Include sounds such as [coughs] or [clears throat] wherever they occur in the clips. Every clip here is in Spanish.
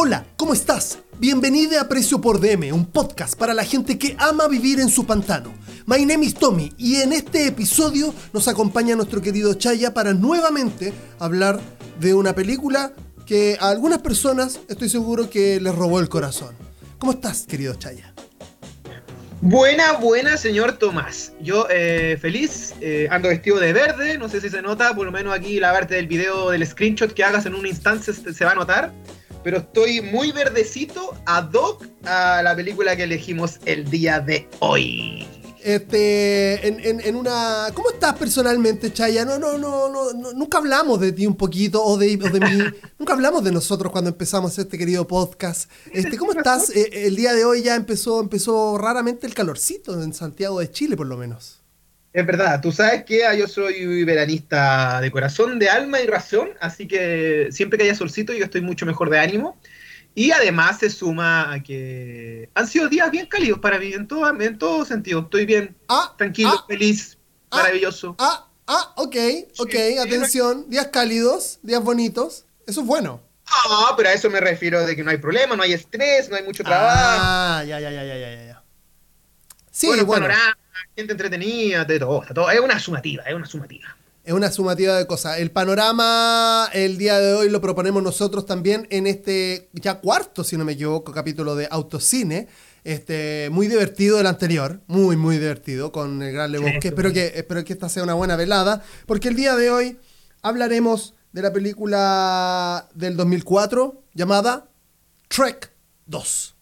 Hola, ¿cómo estás? Bienvenido a Precio por DM, un podcast para la gente que ama vivir en su pantano. My name is Tommy y en este episodio nos acompaña nuestro querido Chaya para nuevamente hablar de una película que a algunas personas estoy seguro que les robó el corazón. ¿Cómo estás, querido Chaya? Buena, buena, señor Tomás. Yo eh, feliz, eh, ando vestido de verde, no sé si se nota, por lo menos aquí la parte del video del screenshot que hagas en un instante se va a notar pero estoy muy verdecito ad hoc a la película que elegimos el día de hoy. Este, en, una. ¿Cómo estás personalmente, Chaya? No, no, no, no, nunca hablamos de ti un poquito o de, de mí. [laughs] nunca hablamos de nosotros cuando empezamos este querido podcast. Este, ¿cómo estás? Eh, el día de hoy ya empezó, empezó raramente el calorcito en Santiago de Chile, por lo menos. Es verdad, tú sabes que yo soy veranista de corazón, de alma y razón, así que siempre que haya solcito yo estoy mucho mejor de ánimo. Y además se suma a que han sido días bien cálidos para mí, en todo, en todo sentido. Estoy bien, ah, tranquilo, ah, feliz, ah, maravilloso. Ah, ah, ok, ok, atención, días cálidos, días bonitos, eso es bueno. Ah, pero a eso me refiero de que no hay problema, no hay estrés, no hay mucho trabajo. Ah, ya, ya, ya, ya, ya, ya. Sí, bueno gente entretenida, de todo, todo. Es una sumativa, es una sumativa. Es una sumativa de cosas. El panorama el día de hoy lo proponemos nosotros también en este ya cuarto, si no me equivoco, capítulo de Autocine. Este, muy divertido el anterior, muy, muy divertido con el Gran Lebosque. espero, que, espero que esta sea una buena velada, porque el día de hoy hablaremos de la película del 2004 llamada Trek 2.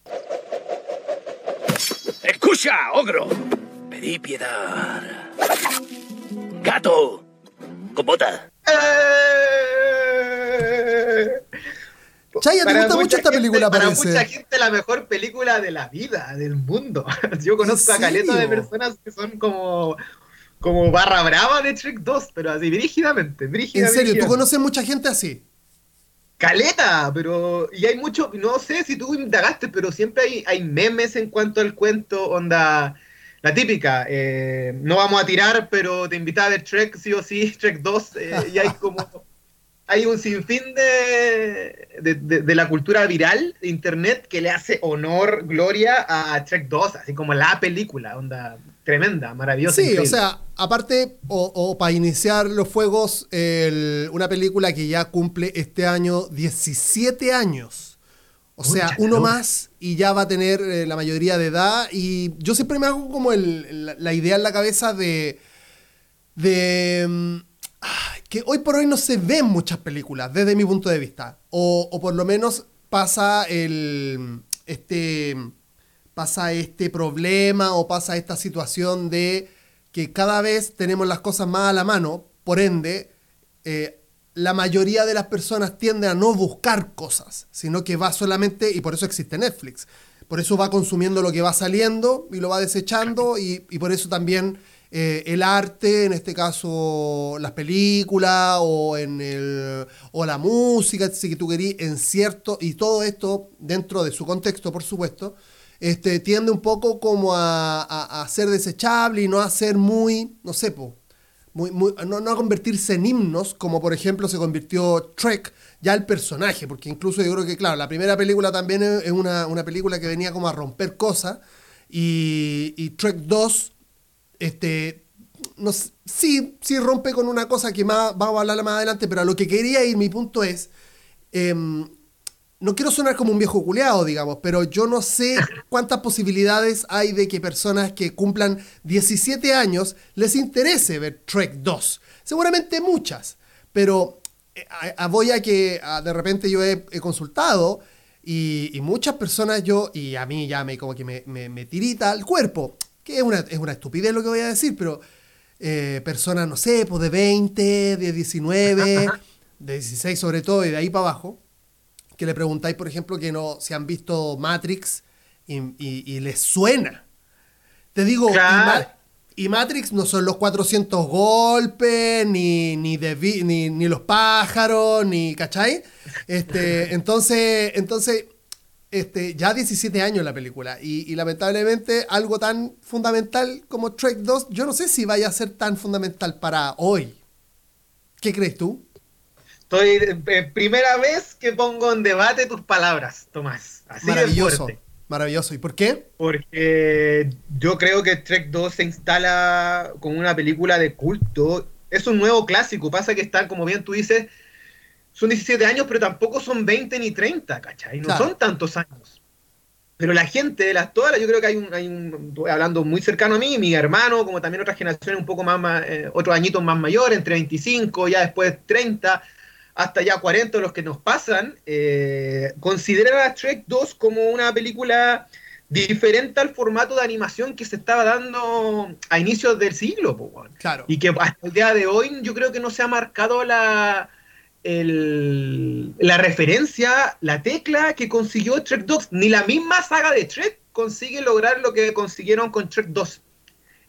Escucha, ogro. Pedí piedad. Gato. Con bota. Chaya, ¿te gusta mucho esta película, Para mucha gente la mejor película de la vida, del mundo. [laughs] Yo conozco a caleta de personas que son como como barra brava de Trek 2, pero así, brígidamente, En serio, ¿tú conoces mucha gente así? Caleta, pero. Y hay mucho. No sé si tú indagaste, pero siempre hay, hay memes en cuanto al cuento, onda la típica, eh, no vamos a tirar, pero te invita a ver Trek sí o sí, [laughs] Trek 2, eh, y hay como hay un sinfín de, de, la cultura viral de internet que le hace honor, gloria a Trek 2, así como la película, onda tremenda, maravillosa. Sí, o sea, aparte, o, para iniciar los fuegos, una película que ya cumple este año 17 años. O sea, uno más y ya va a tener eh, la mayoría de edad. Y yo siempre me hago como la, idea en la cabeza de. de. Mm, que hoy por hoy no se ven muchas películas, desde mi punto de vista. O, por lo menos pasa el. este. pasa este problema o pasa esta situación de que cada vez tenemos las cosas más a la mano, por ende. Eh, la mayoría de las personas tienden a no buscar cosas, sino que va solamente, y por eso existe Netflix, por eso va consumiendo lo que va saliendo y lo va desechando, y, por eso también eh, el arte, en este caso las películas o, en el, o la música, si tú querís, en cierto, y todo esto dentro de su contexto, por supuesto, este, tiende un poco como a, a ser desechable y no a ser muy, no sé, no, a convertirse en himnos, como por ejemplo se convirtió Trek, ya el personaje, porque incluso yo creo que, claro, la primera película también es una, película que venía como a romper cosas, y, Trek 2, este, no, sí, sí rompe con una cosa que más, vamos a hablar más adelante, pero a lo que quería ir, mi punto es, em, no quiero sonar como un viejo culeado, digamos, pero yo no sé [laughs] cuántas posibilidades hay de que personas que cumplan 17 años les interese ver Trek 2. Seguramente muchas, pero eh, voy a que de repente yo he, consultado y, muchas personas yo, y a mí ya me como que me, tirita el cuerpo, que es una, es una estupidez lo que voy a decir, pero eh, personas, no sé, pues de 20, de 19, [laughs] de 16 sobre todo y de ahí para abajo que le preguntáis, por ejemplo, que no si han visto Matrix y, les suena. Te digo, y, Matrix no son los 400 golpes, ni, ni, ni, los pájaros, ni, ¿cachai? Este, [laughs] entonces, entonces este, ya 17 años la película y, y, lamentablemente algo tan fundamental como Trek 2, yo no sé si vaya a ser tan fundamental para hoy. ¿Qué crees tú? Estoy eh, primera vez que pongo en debate tus palabras, Tomás. Así de Maravilloso, fuerte. maravilloso. ¿Y por qué? Porque yo creo que Trek 2 se instala como una película de culto. Es un nuevo clásico. Pasa que están, como bien tú dices, son 17 años, pero tampoco son 20 ni 30, ¿cachai? No Claro. son tantos años. Pero la gente de las todas, yo creo que hay un, hay un, hablando muy cercano a mí, mi hermano, como también otras generaciones un poco más, más, eh, otros añitos más mayores, entre 25, ya después 30, hasta ya 40 los que nos pasan, eh, consideran a Trek 2 como una película diferente al formato de animación que se estaba dando a inicios del siglo, po. Claro. Y que hasta el día de hoy yo creo que no se ha marcado la, el- la referencia, la tecla que consiguió Trek 2. Ni la misma saga de Trek consigue lograr lo que consiguieron con Trek 2.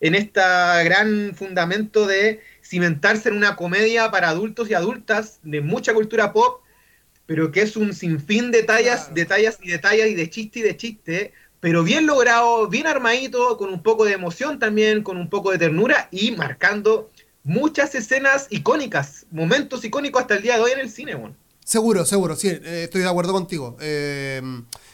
En este gran fundamento de cimentarse en una comedia para adultos y adultas de mucha cultura pop, pero que es un sinfín de tallas, Claro. de tallas y de tallas y de chiste y de chiste, pero bien logrado, bien armadito, con un poco de emoción también, con un poco de ternura y marcando muchas escenas icónicas, momentos icónicos hasta el día de hoy en el cine. Seguro, seguro, sí, eh, estoy de acuerdo contigo. Eh,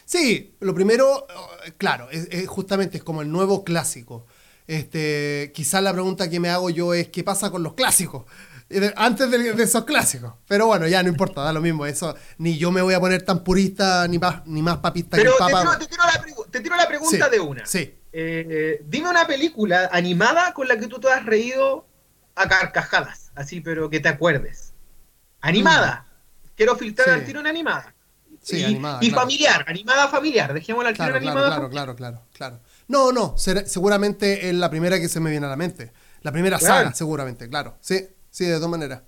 sí, lo primero, eh, claro, es, es justamente es como el nuevo clásico. Este, quizás la pregunta que me hago yo es qué pasa con los clásicos Eh, antes de, de esos clásicos. Pero bueno, ya no importa, da lo mismo. Eso ni yo me voy a poner tan purista ni más ni más papista Pero que el te Papa. tiro, te tiro la, te tiro la pregunta Sí, de una. Sí. Eh, dime una película animada con la que tú te has reído a carcajadas, así, pero que te acuerdes. Animada. Quiero filtrar Sí. al tiro en animada. Sí, y, animada, y claro. familiar, animada familiar. Dejémosla al tiro Claro, en claro, animada. claro, claro, claro, claro. No, no, seguramente es la primera que se me viene a la mente. La primera Claro. saga, seguramente, claro. Sí, sí, de todas maneras.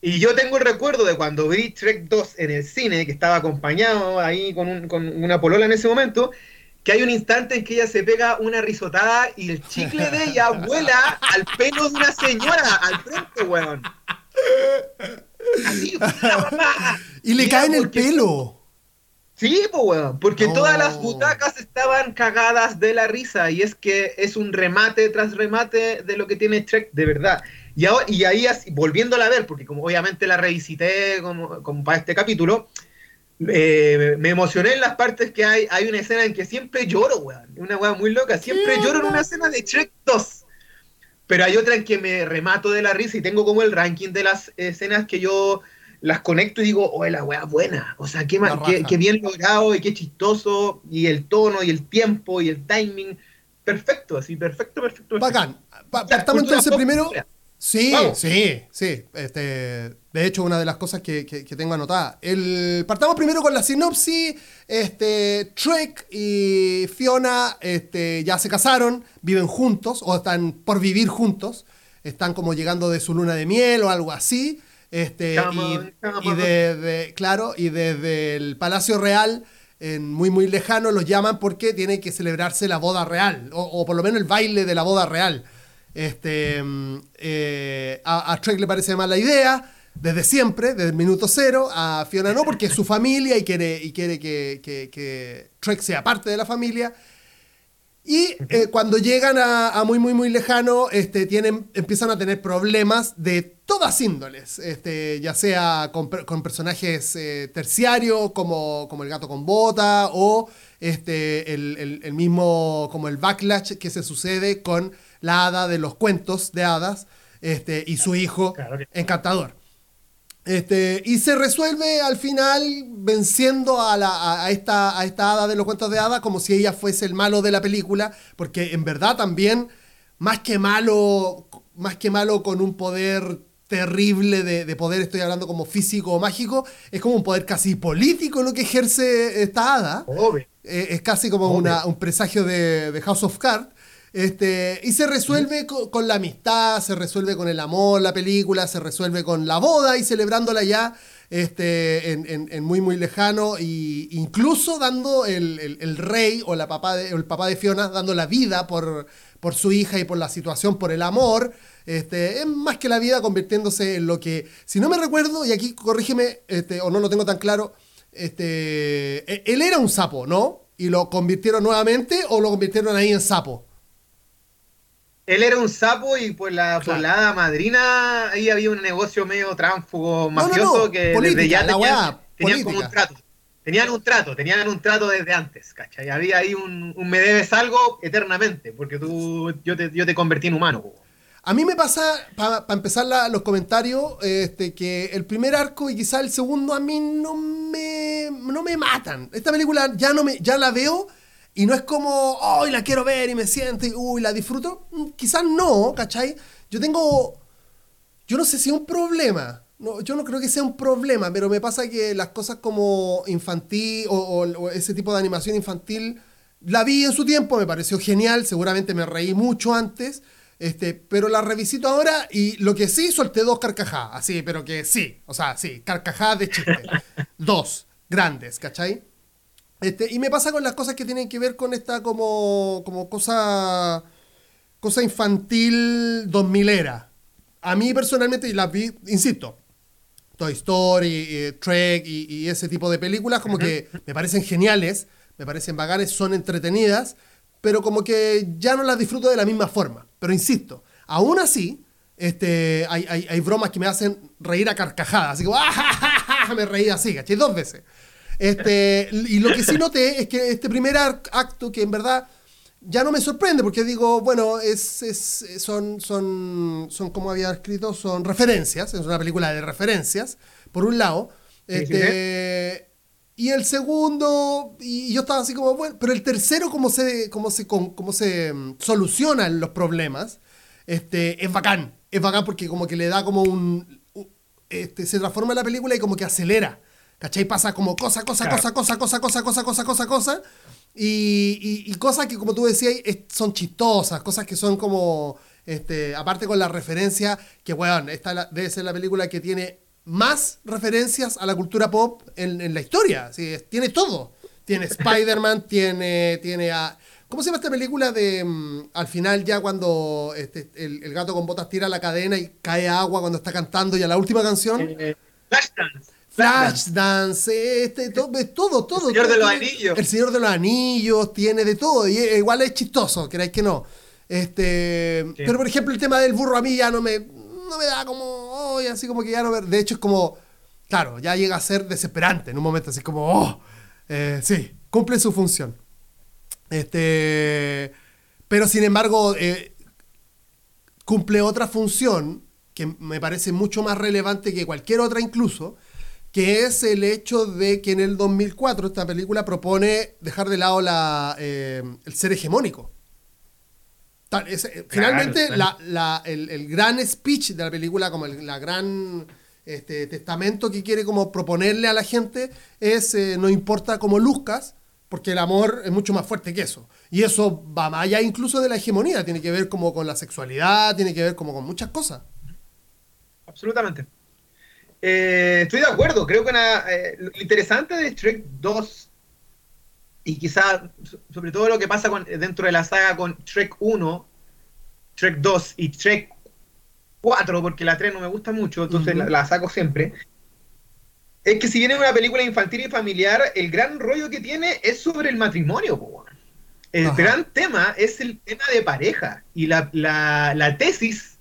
Y yo tengo el recuerdo de cuando vi Trek 2 en el cine, que estaba acompañado ahí con, un- con una polola en ese momento, que hay un instante en que ella se pega una risotada y el chicle de ella [laughs] vuela al pelo de una señora, al frente, weón. Así. Y le cae en el pelo. Sí, pues, weón, porque No. todas las butacas estaban cagadas de la risa y es que es un remate tras remate de lo que tiene Trek de verdad. Y, ahora- y ahí, así, volviéndola a ver, porque como obviamente la revisité como, como para este capítulo, eh, me emocioné en las partes que hay. Hay una escena en que siempre lloro, weón. Una weón muy loca. Siempre ¿Qué lloro en una escena de Trek 2. Pero hay otra en que me remato de la risa y tengo como el ranking de las escenas que yo las conecto y digo, oh, la weá buena. O sea, qué, qué, qué bien logrado y qué chistoso. Y el tono y el tiempo y el timing. Perfecto, así, perfecto, perfecto. perfecto. Bacán. Pa- partamos entonces primero. Sí, Vamos. sí, sí. Este, de hecho, una de las cosas que, que- que tengo anotada. El, partamos primero con la sinopsis. Este, Trek y Fiona este, ya se casaron, viven juntos, o están por vivir juntos. Están como llegando de su luna de miel o algo así. Este, y, desde, claro, y desde el Palacio Real, en muy muy lejano, los llaman porque tiene que celebrarse la boda real, o, o por lo menos el baile de la boda real. Este, eh, a, a Trek le parece mal la idea, desde siempre, desde el minuto cero, a Fiona no, porque es su familia y quiere, y quiere que, que- que Trek sea parte de la familia. Y eh, cuando llegan a, a muy, muy, muy lejano, este, tienen, empiezan a tener problemas de todas índoles, este, ya sea con, per- con personajes eh, terciarios como, como el gato con bota o este, el, el- el mismo, como el backlash que se sucede con la hada de los cuentos de hadas este, y su hijo Claro que- encantador. Este, y se resuelve al final venciendo a, la, a- esta, a esta hada de los cuentos de hadas como si ella fuese el malo de la película, porque en verdad también, más que malo, más que malo con un poder terrible de, de poder, estoy hablando como físico o mágico, es como un poder casi político lo que ejerce esta hada. Obvio. Eh, es casi como una- un presagio de, de House of Cards. Este, y se resuelve co- con, la amistad, se resuelve con el amor, la película, se resuelve con la boda y celebrándola ya este, en, en- en muy, muy lejano. Y incluso dando el, el- el rey o, la papá de, el papá de Fiona, dando la vida por, por su hija y por la situación, por el amor. Este, es más que la vida convirtiéndose en lo que, si no me recuerdo, y aquí corrígeme, este, o no lo tengo tan claro, este, e- él era un sapo, ¿no? Y lo convirtieron nuevamente o lo convirtieron ahí en sapo. Él era un sapo y por la, por Claro. la hada madrina ahí había un negocio medio tránfugo no, mafioso no, que política, desde ya tenían, weá, tenían como un trato. Tenían un trato, tenían un trato desde antes, ¿cachai? Había ahí un, un me debes algo eternamente, porque tú, yo te, yo te convertí en humano. A mí me pasa, para empezar la- los comentarios, este, que el primer arco y quizá el segundo a mí no me, no me matan. Esta película ya, no me, ya la veo y no es como, hoy la quiero ver y me siento y uy, la disfruto. Mm, Quizás no, ¿cachai? Yo tengo, yo no sé si es un problema. No, yo no creo que sea un problema, pero me pasa que las cosas como infantil o, o- o ese tipo de animación infantil la vi en su tiempo, me pareció genial, seguramente me reí mucho antes, este, pero la revisito ahora y lo que sí solté dos carcajadas, así, pero que sí, o sea, sí, carcajadas de chiste. [laughs] dos, grandes, ¿cachai? Este, y me pasa con las cosas que tienen que ver con esta como, como cosa, cosa infantil 2000 era. A mí personalmente, y las vi, insisto, Toy Story, eh, Trek y, y ese tipo de películas como que me parecen geniales, me parecen bacanes, son entretenidas, pero como que ya no las disfruto de la misma forma. Pero insisto, aún así, este, hay, hay, hay bromas que me hacen reír a carcajadas, así como ¡ah, ja, ja, ja! me reí así, ¿cachai? Dos veces. Este, y lo que sí noté es que este primer acto, que en verdad ya no me sorprende, porque digo, bueno, es, es- son, son, son, como había escrito, son referencias, es una película de referencias, por un lado. Este, Y el segundo, y yo estaba así como, bueno, pero el tercero, como se, cómo se, cómo se mm, solucionan los problemas, este, es bacán. Es bacán porque como que le da como un... Este, se transforma la película y como que acelera. ¿Cachai? Pasa como cosa, cosa, Claro. cosa, cosa, cosa, cosa, cosa, cosa, cosa, cosa. Y, y- y cosas que, como tú decías, es- son chistosas, cosas que son como, este, aparte con la referencia, que, weón, esta la- debe ser la película que tiene más referencias a la cultura pop en, en la historia. Sí, es- tiene todo. Tiene [laughs] Spider-Man, tiene, tiene a... ¿Cómo se llama esta película de mm, al final ya cuando este, el, el gato con botas tira la cadena y cae agua cuando está cantando y a la última canción? Eh, Flashdance. Flashdance, este, to- es todo, todo. El Señor todo de los tiene- Anillos. El Señor de los Anillos, tiene de todo. Y igual es chistoso, queráis que no. Este, Sí. Pero por ejemplo, el tema del burro a mí ya no me, no me da como. Así como que ya no me- De hecho, es como. Claro, ya llega a ser desesperante en un momento, así como. "Oh", eh, sí, cumple su función. Este. Pero sin embargo, eh, cumple otra función que me parece mucho más relevante que cualquier otra incluso, que es el hecho de que en el 2004 esta película propone dejar de lado la, eh, el ser hegemónico. Tal- es- eh, finalmente, claro. la- la- el, el gran speech de la película, como el la gran este, testamento que quiere como proponerle a la gente es eh, no importa cómo luzcas, porque el amor es mucho más fuerte que eso. Y eso va más allá incluso de la hegemonía, tiene que ver como con la sexualidad, tiene que ver como con muchas cosas. Absolutamente. Eh, estoy de acuerdo. Creo que una, eh, lo interesante de Shrek 2 y quizá so- sobre todo lo que pasa con- dentro de la saga con Shrek 1, Shrek 2 y Shrek 4, porque la 3 no me gusta mucho, entonces la, la saco siempre. Es que si viene una película infantil y familiar, el gran rollo que tiene es sobre el matrimonio. po. El Ajá. gran tema es el tema de pareja y la, la- la tesis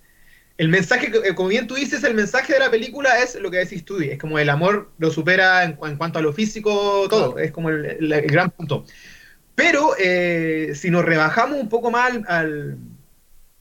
el mensaje, que- eh, como bien tú dices, el mensaje de la película es lo que decís tú, es como el amor lo supera en, en cuanto a lo físico, todo, Claro. es como el, el- el gran punto. Pero eh, si nos rebajamos un poco más al- al-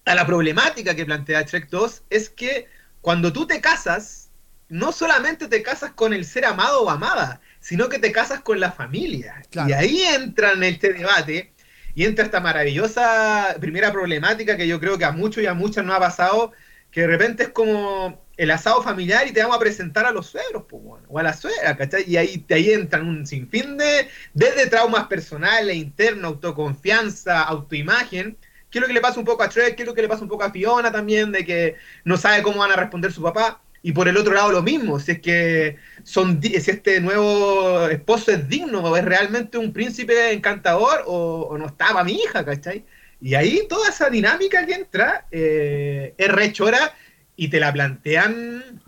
a la problemática que plantea Shrek 2, es que cuando tú te casas, no solamente te casas con el ser amado o amada, sino que te casas con la familia. Claro. Y ahí entra en este debate y entra esta maravillosa primera problemática que yo creo que a muchos y a muchas no ha pasado, que de repente es como el asado familiar y te vamos a presentar a los suegros, pues, bueno, o a la suegra, ¿cachai? Y ahí, ahí entran un sinfín de, desde traumas personales, internos, autoconfianza, autoimagen, que es lo que le pasa un poco a Trek, que es lo que le pasa un poco a Fiona también, de que no sabe cómo van a responder su papá. Y por el otro lado lo mismo, si es que son si este nuevo esposo es digno, o es realmente un príncipe encantador, o, o no está para mi hija, ¿cachai? Y ahí toda esa dinámica que entra eh, es rechora y te la plantean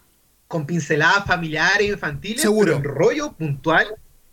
con pinceladas familiares, infantiles, Seguro. pero el rollo puntual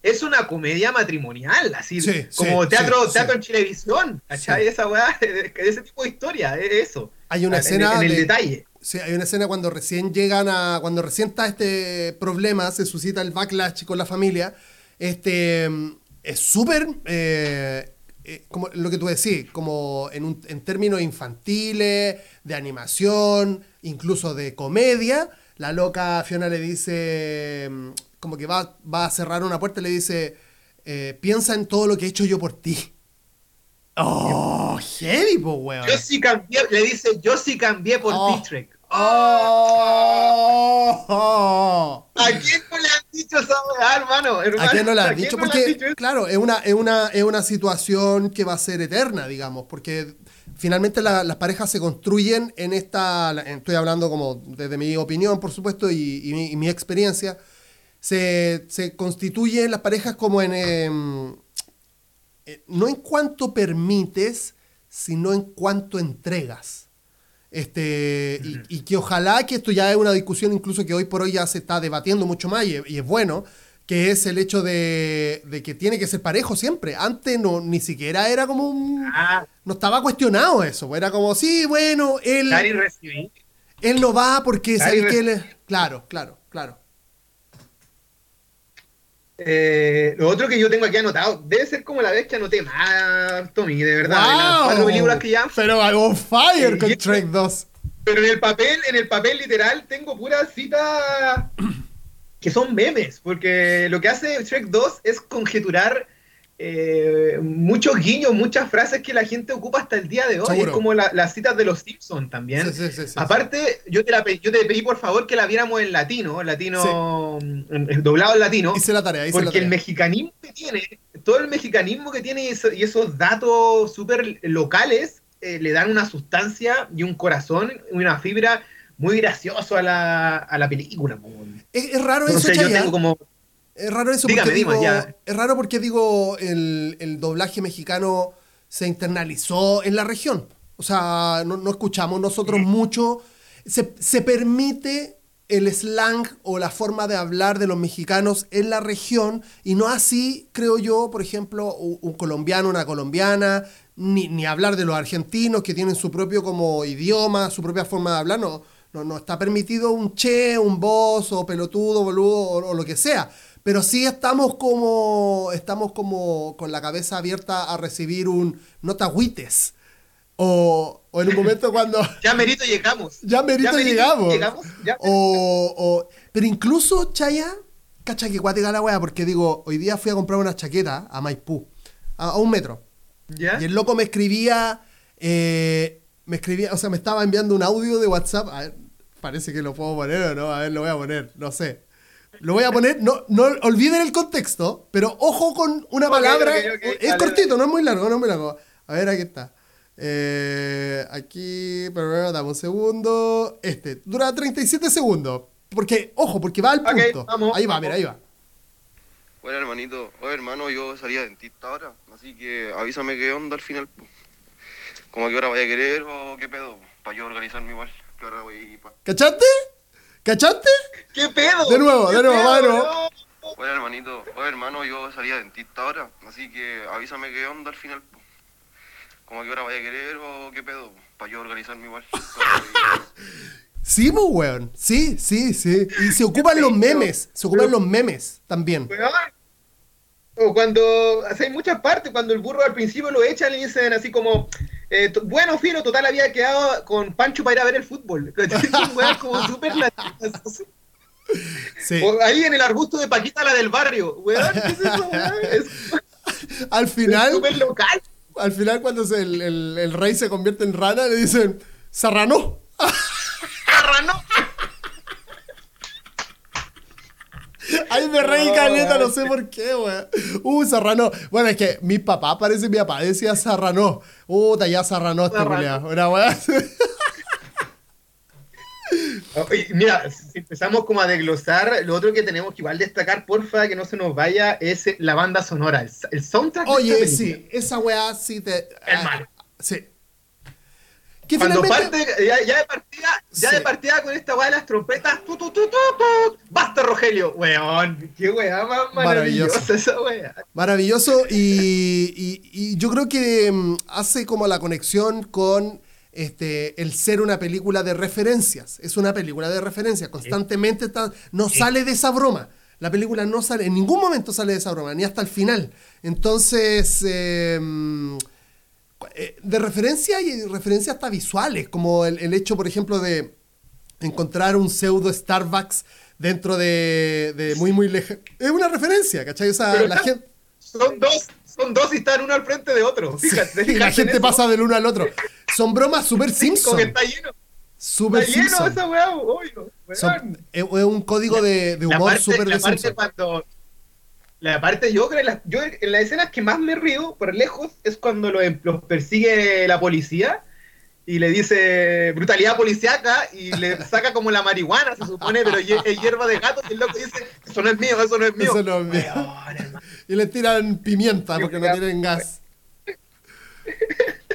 es una comedia matrimonial, así Sí, como sí, teatro, sí, teatro en televisión, ¿cachai? Esa weá, [laughs] ese tipo de historia, es eso. Hay una En- escena en, el de- detalle. Sí, hay una escena cuando recién llegan a. Cuando recién está este problema, se suscita el backlash con la familia. Este. mm, Es súper. eh, eh, como lo que tú decís, como en, un- en términos infantiles, de animación, incluso de comedia. La loca Fiona le dice. mm, Como que va, va a cerrar una puerta y le dice. eh, piensa en todo lo que he hecho yo por ti. ¡Oh! Heavy, po, weón. Yo sí cambié, le dice, yo sí cambié por Oh. ti, Shrek. ¡Oh! ¿A quién no le han dicho esa weá, hermano? ¿A quién no le han Porque, dicho eso? claro, es una, es, una, es una situación que va a ser eterna, digamos, porque finalmente la- las parejas se construyen en esta, estoy hablando como desde mi opinión, por supuesto, y, y mi, y mi experiencia, se, se constituyen las parejas como en, em, eh, no en cuanto permites, sino en cuanto entregas. Este, y, y que ojalá que esto ya es una discusión incluso que hoy por hoy ya se está debatiendo mucho más y, y es bueno, que es el hecho de, de que tiene que ser parejo siempre. Antes no, ni siquiera era como un... Ah, No estaba cuestionado eso, era como, sí, bueno, él, él no va porque sabe que él. Claro, claro, claro. Eh, lo otro que yo tengo aquí anotado, debe ser como la vez que anoté más, Tommy, de verdad. de las ¡Wow! cuatro películas que ya. Pero on fire con Trek 2. Pero en el papel, en el papel literal, tengo puras citas que son memes, porque lo que hace Shrek 2 es conjeturar eh, muchos guiños, muchas frases que la gente ocupa hasta el día de hoy. Seguro. Es como la- las citas de los Simpsons también. Sí, sí, sí, sí, Aparte, yo te, la yo te pedí por favor que la viéramos en latino, latino en- doblado en latino. Hice la tarea, hice la Porque el tarea. mexicanismo que tiene, todo el mexicanismo que tiene y, eso- y esos datos súper locales eh, le dan una sustancia y un corazón y una fibra muy gracioso a la, a la película. Es, es raro eso, Entonces yo Chayanne. tengo como... Es raro eso Dígame, porque digo, ya. es raro porque digo el, el doblaje mexicano se internalizó en la región. O sea, no, no escuchamos nosotros mucho. Se, se permite el slang o la forma de hablar de los mexicanos en la región y no así, creo yo, por ejemplo, un, un colombiano, una colombiana, ni, ni hablar de los argentinos que tienen su propio como idioma, su propia forma de hablar. No, no, no está permitido un che, un vos o pelotudo, boludo o, o lo que sea. Pero sí estamos como, estamos como con la cabeza abierta a recibir un no te agüites. O, o en un momento cuando [laughs] Ya merito llegamos. ya merito merito llegamos. llegamos, ya. O, o- pero incluso, Chaya, cacha que cuática la wea, porque digo, hoy día fui a comprar una chaqueta a Maipú, a, a un metro. ¿Ya? Y el loco me escribía, eh, me escribía, o sea, me estaba enviando un audio de WhatsApp. A ver, parece que lo puedo poner o no, a ver, lo voy a poner, no sé. Lo voy a poner, no, no olviden el contexto, pero ojo con una palabra. es dale, cortito, no es muy largo, no es muy largo. A ver, aquí está. Eh, aquí, pero dame un segundo. Este, dura 37 segundos. Porque, ojo, porque va al punto. vamos, ahí va, vamos. mira, ahí va. Bueno, hermanito, oye, hermano, yo salía dentista ahora, así que avísame qué onda al final. Como a qué hora vaya a querer o qué pedo, para yo organizarme igual. ¿Qué hora voy pa... ¿Cachaste? ¿Cachaste? ¿Qué pedo? De nuevo, ¿Qué de nuevo, pedo, de nuevo. no? Oye, hermanito, oye, hermano, yo salía dentista ahora, así que avísame qué onda al final. po. Como a qué hora vaya a querer o qué pedo, para yo organizarme igual. ¿Qué hora voy- Sí, pues, weón. Sí, sí, sí. Y se ocupan los memes. Se ocupan los memes también. Weón. O cuando hay muchas partes, cuando el burro al principio lo echan y dicen así como, eh, bueno, fino, total había quedado con Pancho para ir a ver el fútbol. [laughs] Son como súper. Sí. Ahí en el arbusto de Paquita, la del barrio. Weón, ¿qué es eso? Es [laughs] Al final, súper local. al final cuando se- el, el- el rey se convierte en rana, le dicen, Serrano. [laughs] Carrano. Ay, me reí caleta, no weón. sé por qué, weón. Uh, Serrano. Bueno, es que mi papá, parece mi papá, decía Serrano. Uh, ya Serrano este culiao. Una weá. [laughs] Oye, Mira, si empezamos como a desglosar, lo otro que tenemos que igual destacar, porfa, que no se nos vaya, es eh, la banda sonora, el, el soundtrack. de esta Oye, sí, esa weá sí te. Es malo. Sí. Que Cuando finalmente- parte, ya, ya de partida, ya Sí. de partida con esta weá de las trompetas, tu, basta Rogelio, weón, qué weá más Maravilloso. maravillosa esa weá. Maravilloso y, y- y yo creo que mm, hace como la conexión con este, el ser una película de referencias. Es una película de referencias. Constantemente está- no sale de esa broma. La película no sale, en ningún momento sale de esa broma, ni hasta el final. Entonces, eh, mm, eh, de referencia y referencias hasta visuales, como el, el hecho, por ejemplo, de encontrar un pseudo Starbucks dentro de, de muy, muy lejano. Es una referencia, ¿cachai? O sea, la gente... Son dos, son dos y están uno al frente de otro. Fíjate, y la gente pasa del uno al otro. Son bromas super Simpson. está lleno, Super está lleno Simpson. esa weá, obvio. Son- es, un código de, de La humor parte- super la de parte Simpson. cuando la parte yo creo la- yo en las escenas que más me río por lejos es cuando los, los persigue la policía y le dice brutalidad policíaca y le [laughs] saca como la marihuana se supone pero es hierba de gato y el loco dice eso no es mío eso no es mío Eso no es mío. Y le tiran pimienta porque no tienen gas.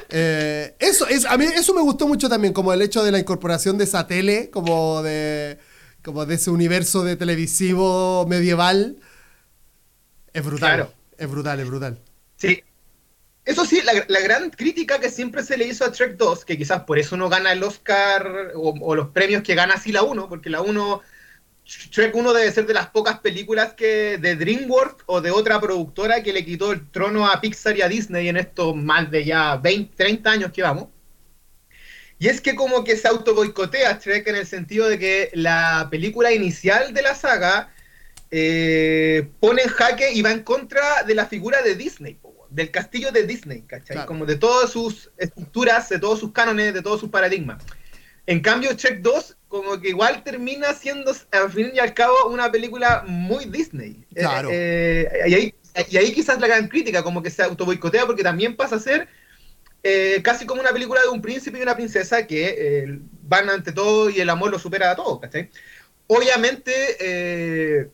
Eh, eso, es, a mí eso me gustó mucho también, como el hecho de la incorporación de esa tele, como de, como de ese universo de televisivo medieval. Es brutal. Claro. Es brutal, es brutal. Sí. Eso sí, la, la gran crítica que siempre se le hizo a Trek 2, que quizás por eso no gana el Oscar o, o los premios que gana así la 1, porque la 1, Trek 1 debe ser de las pocas películas que de DreamWorks o de otra productora que le quitó el trono a Pixar y a Disney en estos más de ya 20, 30 años que vamos. Y es que como que se auto boicotea Trek en el sentido de que la película inicial de la saga eh, pone en jaque y va en contra de la figura de Disney, del castillo de Disney, ¿cachai? Claro. Como de todas sus estructuras, de todos sus cánones, de todos sus paradigmas. En cambio, Trek 2 como que igual termina siendo, al fin y al cabo, una película muy Disney. Eh, Claro. eh, y, ahí, y ahí quizás la gran crítica, como que se autoboicotea porque también pasa a ser eh, casi como una película de un príncipe y una princesa que van ante todo y el amor lo supera a todo, ¿cachai? Obviamente,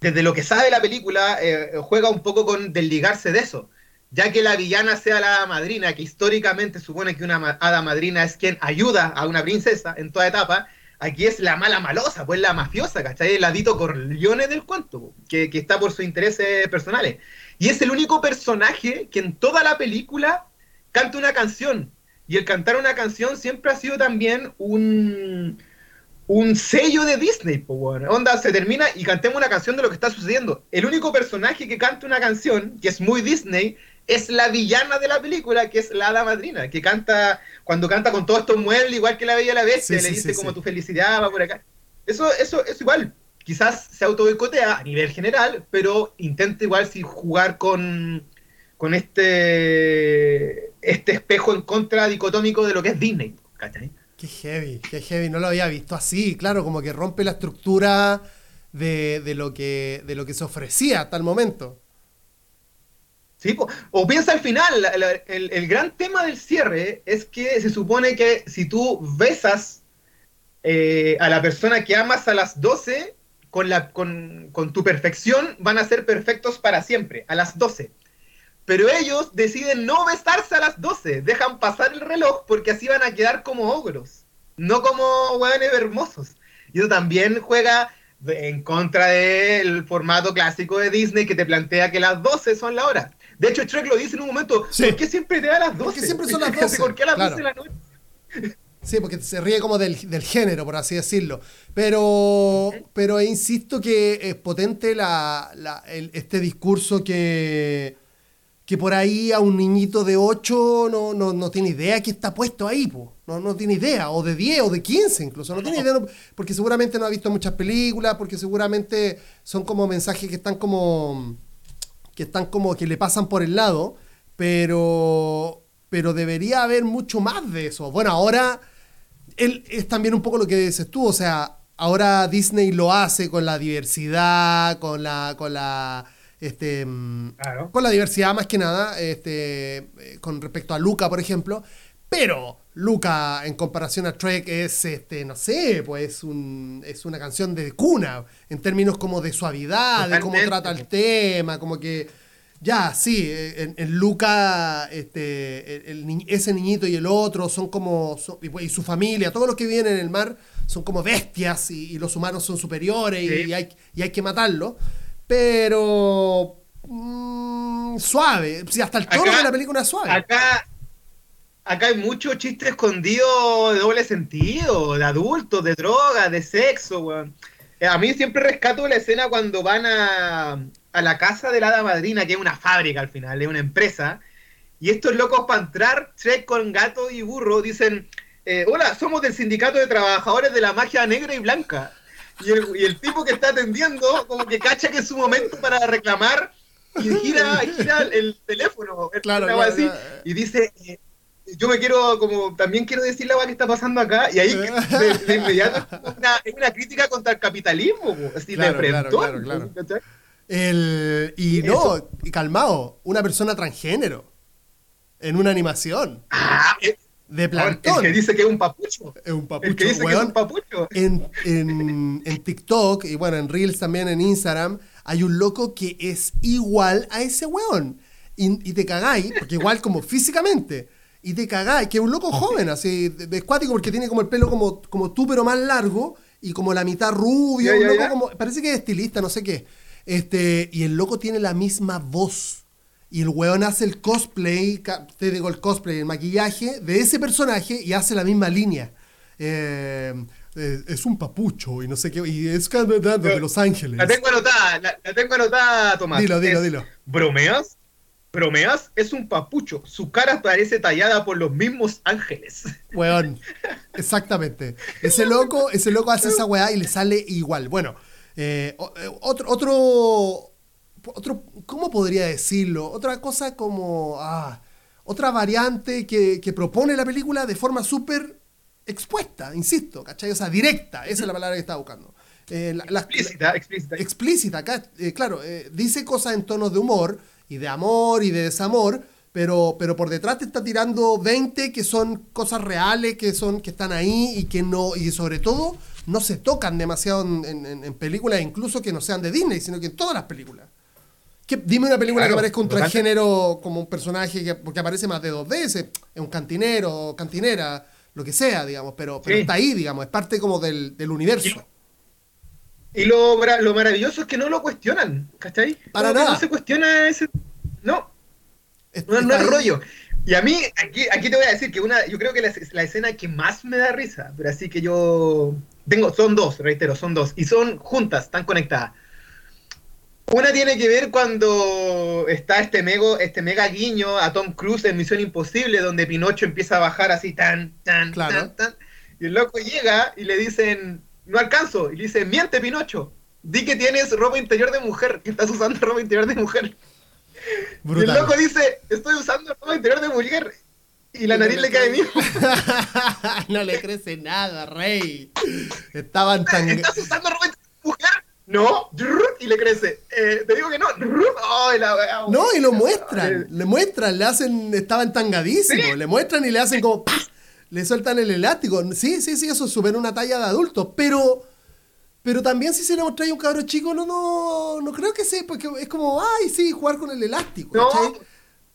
desde lo que sabe la película, eh, juega un poco con desligarse de eso, ya que la villana sea la madrina, que históricamente supone que una hada madrina es quien ayuda a una princesa en toda etapa, aquí es la mala malosa, pues la mafiosa, ¿cachai? El ladito Corleone del cuento, que, que está por sus intereses personales. Y es el único personaje que en toda la película canta una canción. Y el cantar una canción siempre ha sido también un, un sello de Disney, po, weón. Onda, se termina y cantemos una canción de lo que está sucediendo. El único personaje que canta una canción, que es muy Disney, es la villana de la película, que es la hada madrina, que canta, cuando canta con todos estos muebles, igual que la Bella la Bestia, Sí, le sí, dice sí, como tu felicidad va por acá. Eso, eso es igual. Quizás se auto boicotea a nivel general, pero intenta igual si jugar con, con este, este espejo en contra dicotómico de lo que es Disney. ¿cachai? Qué heavy, qué heavy. No lo había visto así, claro, como que rompe la estructura de, de lo, que, de lo que se ofrecía hasta el momento. Sí, o piensa al final, el, el gran tema del cierre es que se supone que si tú besas eh, a la persona que amas a las 12, con, la, con, con tu perfección van a ser perfectos para siempre, a las 12. Pero ellos deciden no besarse a las 12, dejan pasar el reloj porque así van a quedar como ogros, no como hueones hermosos. Y eso también juega en contra del formato clásico de Disney que te plantea que las 12 son la hora. De hecho, Shrek lo dice en un momento, Sí. ¿por qué siempre te da las 12? Porque siempre son las [laughs] 12, ¿Por qué a las claro. 12 de la noche? Sí, porque se ríe como del, del género, por así decirlo. Pero, pero insisto que es potente la, la- el- este discurso que, que por ahí a un niñito de 8 no, no, no tiene idea que está puesto ahí, po. No, no tiene idea, o de 10 o de 15 incluso, no tiene idea, porque seguramente no ha visto muchas películas, porque seguramente son como mensajes que están como que están como que le pasan por el lado, pero pero debería haber mucho más de eso. Bueno, ahora él, es también un poco lo que dices tú, o sea, ahora Disney lo hace con la diversidad, con la con la este mm, Claro. con la diversidad más que nada, este eh, con respecto a Luca, por ejemplo, pero Luca en comparación a Trek es este no sé, pues un, es una canción de cuna en términos como de suavidad, de cómo trata el tema, como que ya, sí, eh, en, en Luca, este, el- ese niñito y el otro son como, son- y, y su familia, todos los que viven en el mar son como bestias y, y los humanos son superiores y hay, y hay que matarlos. Pero mm, suave, si hasta el tono Acá- de la película es suave. Acá, acá hay mucho chiste escondido de doble sentido, de adultos, de drogas, de sexo, weón. A mí siempre rescato la escena cuando van a, a la casa de la hada madrina, que es una fábrica al final, es una empresa. Y estos locos para entrar, Shrek con gato y burro, dicen, eh, hola, somos del sindicato de trabajadores de la magia negra y blanca. Y el, y el tipo que está atendiendo, como que cacha que es su momento para reclamar y gira, gira el teléfono. Claro, así, claro. y dice, eh, yo me quiero, como, también quiero decir la que está pasando acá, y ahí de, de inmediato es una, es una crítica contra el capitalismo, así de. ¿cachai? El, y no, y calmado, una persona transgénero en una animación Ah, eh, de el plantón. que dice que es un papucho. Es un El papucho, que dice que es un papucho. en, en, en TikTok y bueno, en Reels también, en Instagram, hay un loco que es igual a ese weón. Y, y te cagáis, porque igual como [laughs] físicamente, y te cagáis, que es un loco joven, así, de, de escuático, porque tiene como el pelo como, como tú, pero más largo, y como la mitad rubio, Ya, un ya, loco ya. como, parece que es estilista, no sé qué. Este, y el loco tiene la misma voz. Y el weón hace el cosplay, te digo el cosplay, el maquillaje de ese personaje y hace la misma línea. Eh, eh, es un papucho y no sé qué, y es cantante de Los Ángeles. La tengo anotada, la, la tengo anotada, Tomás. Dilo, dilo, Es, dilo. ¿Bromeas? ¿Bromeas? Es un papucho. Su cara parece tallada por los mismos ángeles. Weón, exactamente. Ese loco, ese loco hace esa weá y le sale igual. Bueno, eh, otro, otro, otro, ¿cómo podría decirlo? Otra cosa como, ah, otra variante que, que propone la película de forma súper expuesta, insisto, ¿cachai? O sea, directa, esa es la palabra que estaba buscando. Eh, la- la- Explícita, explícita. explícita acá, eh, claro, eh, dice cosas en tonos de humor y de amor y de desamor, pero, pero por detrás te está tirando 20 que son cosas reales, que son que están ahí y que no, y sobre todo no se tocan demasiado en, en- en películas, incluso que no sean de Disney, sino que en todas las películas. ¿Qué- dime una película Claro, que parezca un transgénero como un personaje que porque aparece más de dos veces, es un cantinero, cantinera, lo que sea, digamos, pero, pero Sí. está ahí, digamos, es parte como del, del universo. Y lo, lo maravilloso es que no lo cuestionan, ¿cachai? Para Como nada. No se cuestiona ese. No, Es- no, es rollo. Y a mí, aquí, aquí te voy a decir que una, yo creo que la, la escena que más me da risa, pero así que yo tengo, son dos, reitero, son dos, y son juntas, están conectadas. Una tiene que ver cuando está este, mego, este mega guiño a Tom Cruise en Misión Imposible, donde Pinocho empieza a bajar así tan, tan, Claro. tan, tan. Y el loco llega y le dicen, no alcanzo. Y le dice, miente Pinocho, di que tienes ropa interior de mujer, que estás usando ropa interior de mujer. Y el loco dice, estoy usando ropa interior de mujer. Y la nariz le cae bien. [laughs] no le crece nada, rey. Estaban tan. [laughs] ¿Estás usando ropa interior de mujer? No. Y le crece. Eh, te digo que no. La No, y lo Eh, muestran. Le muestran, le hacen. Estaban tangadísimos. Sí. Le muestran y le hacen como. ¡pah! Le sueltan el elástico. Sí, sí, sí, eso es súper una talla de adulto. Pero. Pero también si se le mostráis a un cabro chico, no, no, no creo que sea, porque es como, ay, sí, jugar con el elástico. No. ¿cachai?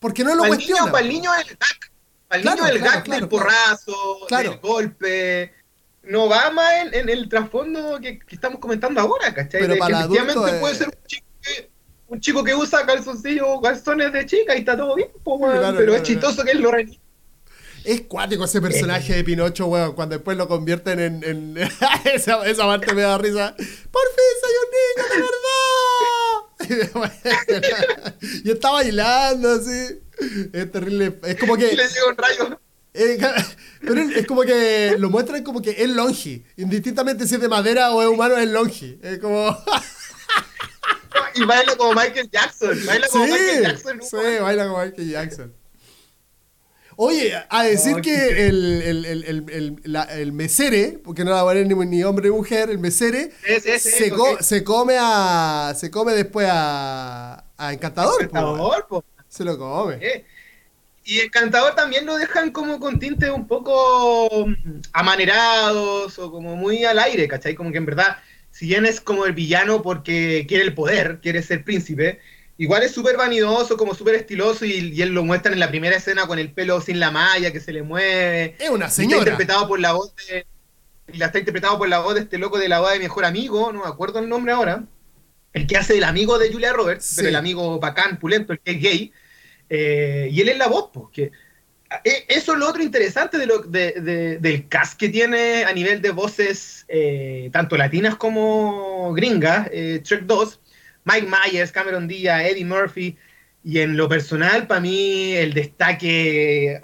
Porque no lo Para el cuestiona. niño, para el niño el gag. Para el Claro, niño el claro, gag claro, del porrazo, del golpe. No va más en, en el trasfondo que, que estamos comentando ahora, ¿cachai? Pero De para que efectivamente es- puede ser un chico, que, un chico que usa calzoncillos o calzones de chica y está todo bien, weón, Claro, pero claro, es chistoso que él lo re- Es cuático ese personaje de Pinocho, weón, cuando después lo convierten en... en- [laughs] esa, esa parte me da risa. ¡Por fin soy un niño de verdad! [laughs] y está bailando así. Es terrible. Es como y que... le llega un rayo. Eh, [laughs] pero es es como que lo muestran como que es longi. Indistintamente si es de madera o es humano, es longi. Es como... [laughs] Y baila como Michael Jackson. Baila como sí, Michael Jackson. sí, baila como Michael Jackson. Oye, a decir que el, el, el, el, el, la- el mesere, porque no la va a poner ni, ni hombre ni mujer, el mesere se, co- se come a se come después a, a Encantador. Encantador, po. se lo come. Eh, Y Encantador también lo dejan como con tintes un poco mm, amanerados o como muy al aire, ¿cachai? Como que en verdad, si bien es como el villano porque quiere el poder, quiere ser príncipe, igual es súper vanidoso, como súper estiloso, y, y él lo muestran en la primera escena con el pelo sin la malla, que se le mueve. Es una Y Está señora. interpretado por la voz de. Y la está interpretado por la voz de este loco de la voz de mejor amigo, no me acuerdo el nombre ahora. El que hace el amigo de Julia Roberts, Sí. pero el amigo bacán, pulento, el que es gay. Eh, y él es la voz, pues. Que, eh, eso es lo otro interesante de lo, de- de- del cast que tiene a nivel de voces, eh, tanto latinas como gringas, eh, Trek 2. Mike Myers, Cameron Díaz, Eddie Murphy. Y en lo personal, para mí, el destaque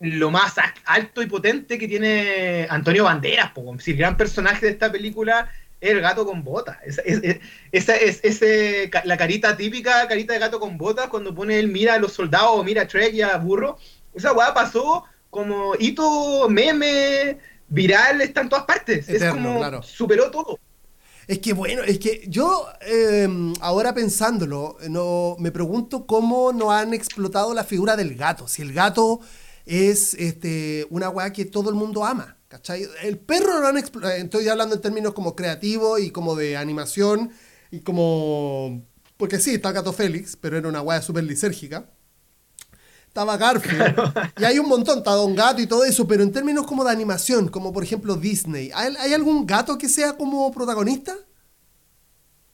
lo más alto y potente que tiene Antonio Banderas, po, gran personaje de esta película es el gato con botas. Esa es, es- esa es la carita típica, carita de gato con botas, cuando pone él mira a los soldados o mira a Trek y a Burro. Esa weá pasó como hito, meme, viral, está en todas partes. es Eterno, como claro. superó todo. Es que bueno, es que yo eh, ahora pensándolo, no, me pregunto cómo no han explotado la figura del gato. Si el gato es este, una weá que todo el mundo ama. ¿Cachai? El perro lo han explotado. Estoy hablando en términos como creativo y como de animación y como. Porque sí, está Gato Félix, pero era una weá súper lisérgica. Estaba Garfield. [laughs] Y hay un montón, está Don Gato y todo eso, pero en términos como de animación, como por ejemplo Disney, ¿hay, hay algún gato que sea como protagonista?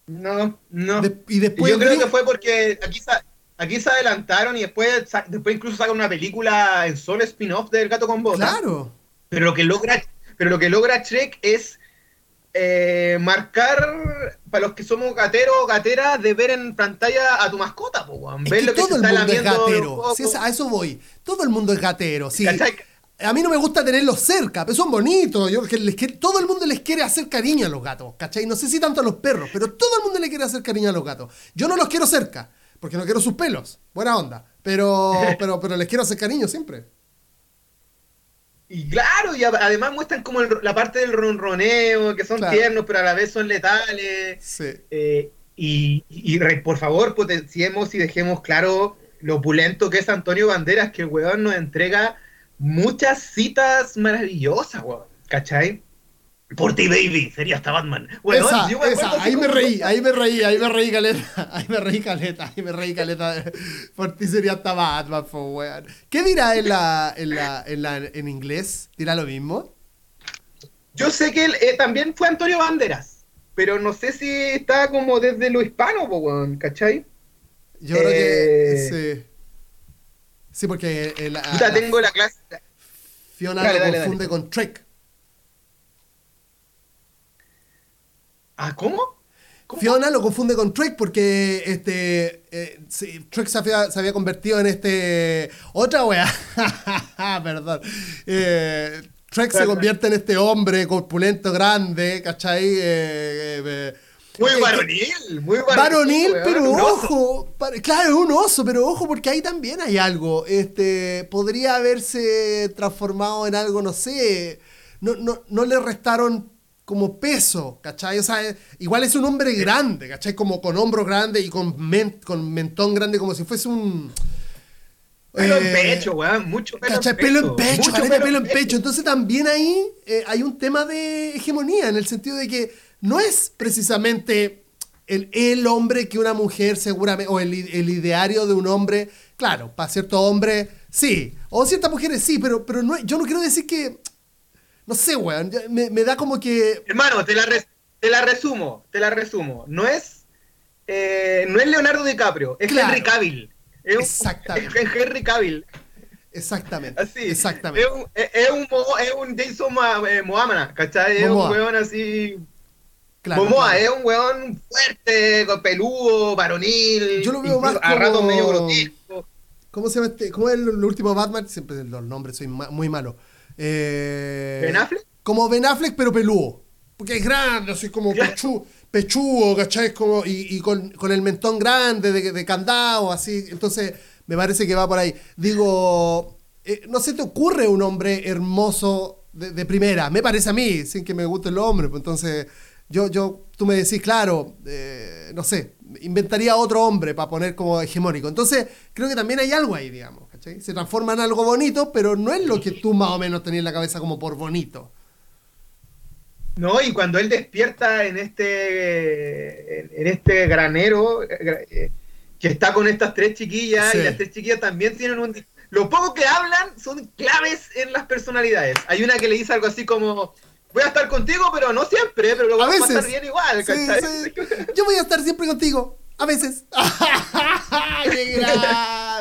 No, no. De- y después Yo creo que fue porque aquí se, aquí se adelantaron y después, después incluso sacan una película en solo spin-off del gato con botas. Claro. Pero lo que logra, pero lo que logra Shrek es eh, marcar para los que somos gateros o gateras de ver en pantalla a tu mascota, po. Es que lo que todo el mundo es gatero. es- a eso voy. Todo el mundo es gatero. Sí. ¿Cachai? A mí no me gusta tenerlos cerca, pero son bonitos. Yo, que les quiero- todo el mundo les quiere hacer cariño a los gatos, ¿cachai? No sé si tanto a los perros, pero todo el mundo le quiere hacer cariño a los gatos. Yo no los quiero cerca, porque no quiero sus pelos. Buena onda. Pero, [laughs] pero, pero les quiero hacer cariño siempre. Y claro, y además muestran como el- la parte del ronroneo, que son Claro. tiernos, pero a la vez son letales. Sí. Eh, y, y re- por favor, potenciemos y dejemos claro lo opulento que es Antonio Banderas, que el weón nos entrega muchas citas maravillosas, weón. ¿Cachai? Por ti, baby, sería hasta Batman. Esa, yo me esa, ahí me reí, ahí me reí, ahí me reí caleta, [laughs] ahí me reí caleta, ahí me reí caleta. Por ti sería hasta Batman, po, weón. ¿Qué dirá en la, en la, en la, en inglés? ¿Dirá lo mismo? Yo sé que él eh, también fue Antonio Banderas, pero no sé si está como desde lo hispano, po, weón, ¿cachai? Yo creo Eh. que sí. Sí, porque el- la tengo la clase. Fiona Dale, lo dale, confunde dale. con Trek. ¿Ah, cómo? ¿Cómo? Fiona lo confunde con Trek porque este eh, sí, Trek se había, se había convertido en este otra wea. [laughs] Perdón. Eh, Trek se convierte en este hombre corpulento, grande, ¿cachai? Eh, eh, eh, Muy varonil, muy varonil. Varonil, pero ojo, claro, es un oso, pero ojo, porque ahí también hay algo. Este, podría haberse transformado en algo, no sé, no, no, no le restaron como peso, ¿cachai? O sea, eh, igual es un hombre grande, ¿cachai? Como con hombros grandes y con, men- con mentón grande, como si fuese un... Pelo en eh, pecho, weón, mucho pelo ¿Cachai? en Pelo pecho. en pecho, mucho pelo en pecho. Entonces también ahí eh, hay un tema de hegemonía, en el sentido de que no es precisamente el, el hombre que una mujer seguramente, o el, el ideario de un hombre, claro, para cierto hombre sí, o ciertas mujeres sí, pero, pero no, yo no quiero decir que, no sé, weón, me, me da como que... Hermano, te la, res- te la resumo, te la resumo. No es, eh, no es Leonardo DiCaprio, es Claro. Henry Cavill. Es Exactamente. Es Henry Cavill. Exactamente, Así. exactamente. Es un, es, un, es un Jason eh, Momoa, ¿cachai? Es Momoa. un weón así. claro, Momoa claro. es un weón fuerte, peludo, varonil. Yo lo veo más A ratos como- medio grotesco. ¿Cómo se llama este? ¿Cómo es el, último Batman? Siempre los nombres soy ma- muy malo. Eh, ¿Ben Affleck? Como Ben Affleck, pero peludo. Porque es grande, así como Claro. pechu, pechudo, ¿cachai? Como, y y con, con el mentón grande de, de candado, así. Entonces, me parece que va por ahí. Digo, eh, ¿no se te ocurre un hombre hermoso de, de primera? Me parece a mí, sin que me guste el hombre. Pues entonces, yo, yo, tú me decís, claro, eh, no sé, inventaría otro hombre para poner como hegemónico. Entonces, creo que también hay algo ahí, digamos, ¿cachai? Se transforma en algo bonito, pero no es lo que tú más o menos tenías en la cabeza como por bonito. No, y cuando él despierta en este en, este granero eh, que está con estas tres chiquillas Sí. y las tres chiquillas también tienen un lo poco que hablan son claves en las personalidades. Hay una que le dice algo así como voy a estar contigo, pero no siempre, pero lo vamos a veces. pasar bien igual, Sí, ¿cachai? sí. Yo voy a estar siempre contigo. A veces. [laughs] ¡Qué [laughs]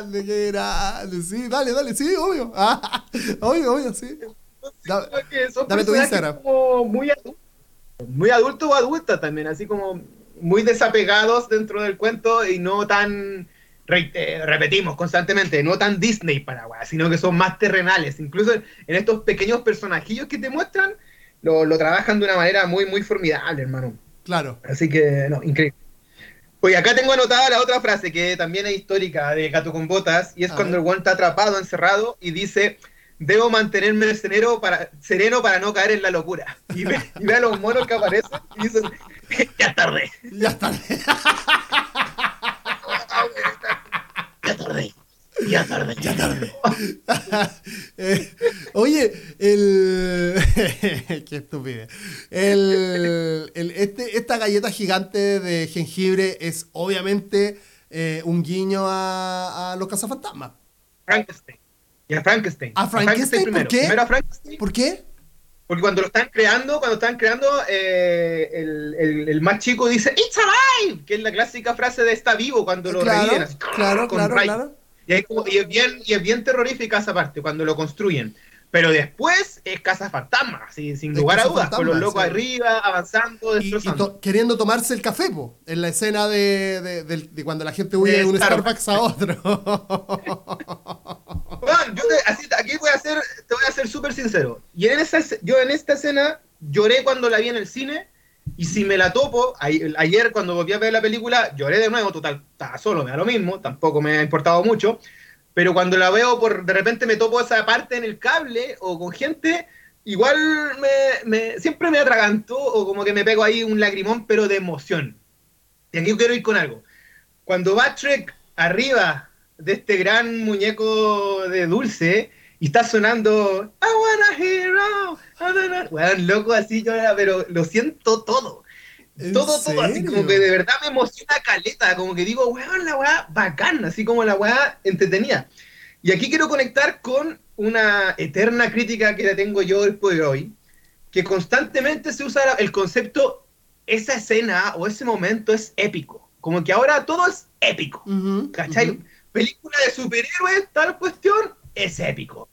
grande! ¡Qué grande! Sí, dale, dale, sí, obvio. [laughs] obvio, obvio, sí. Da- dame tu Instagram. como muy adultos, muy adultos o adultas también, así como muy desapegados dentro del cuento y no tan, re- eh, repetimos constantemente, no tan Disney para weá, sino que son más terrenales. Incluso en estos pequeños personajillos que te muestran, lo, lo trabajan de una manera muy, muy formidable, hermano. Claro. Así que, no, increíble. Oye, acá tengo anotada la otra frase que también es histórica de Gato con Botas, y es A cuando ver. el guante está atrapado, encerrado, y dice, debo mantenerme sereno para, sereno para no caer en la locura. Y ve, y ve a los monos que aparecen y dicen, ya es tarde, Ya está. [laughs] ya es tarde, ya tarde, ya tarde. [laughs] Eh, oye, el. [laughs] Qué estúpido. El, el- este, esta galleta gigante de jengibre es obviamente eh, un guiño a, a los cazafantasmas. Frankenstein. Y a Frankenstein. ¿A Frankenstein? primero. ¿Por qué? Primero a Frankenstein. ¿Por qué? Porque cuando lo están creando, cuando están creando, eh, el, el- el más chico dice It's alive, que es la clásica frase de está vivo cuando lo Claro, reviven, así, claro, con claro, claro. Y, hay como- y es bien, y es bien terrorífica esa parte cuando lo construyen. Pero después es casa fantasma, así, sin Es lugar a dudas, con los locos sí. arriba, avanzando, Y, y destrozando. to- queriendo tomarse el café, po, en la escena de, de- del- de cuando la gente huye de un Starbucks. Starbucks a otro. [laughs] [laughs] Juan, yo te- así- aquí voy a ser, te voy a ser súper sincero. Y en esa, yo en esta escena lloré cuando la vi en el cine. Y si me la topo, ayer cuando volví a ver la película, lloré de nuevo, total, estaba solo, me da lo mismo, tampoco me ha importado mucho. Pero cuando la veo, por de repente me topo esa parte en el cable o con gente, igual me, siempre me atragantó o como que me pego ahí un lagrimón, pero de emoción. Y aquí quiero ir con algo. Cuando va arriba de este gran muñeco de dulce y está sonando I want a hero, wanna-" Weón, loco así yo era, pero lo siento todo. ¿En Todo, todo, así serio? como que de verdad me emociona caleta, como que digo, weón, la weá bacán, así como la weá entretenida. Y aquí quiero conectar con una eterna crítica que le tengo yo hoy por hoy, que constantemente se usa la- el concepto, esa escena o ese momento es épico. Como que ahora todo es épico. Ujú, ¿Cachai? ujú. Película de superhéroes, tal cuestión, es épico.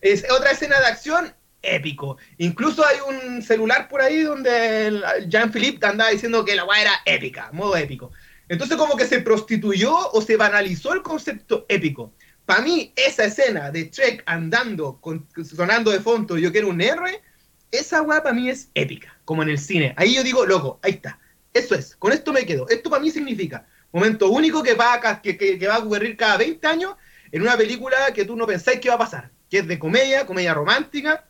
Es otra escena de acción, épico. Incluso hay un celular por ahí donde Jean-Philippe andaba diciendo que la weá era épica, modo épico. Entonces como que se prostituyó o se banalizó el concepto épico. Para mí, esa escena de Trek andando, con- sonando de fondo, yo quiero un R, esa weá para mí es épica, como en el cine. Ahí yo digo, loco, ahí está. Eso es, con esto me quedo. Esto para mí significa momento único que va, a, que, que- que va a ocurrir cada 20 años en una película que tú no pensáis que va a pasar, que es de comedia, comedia romántica,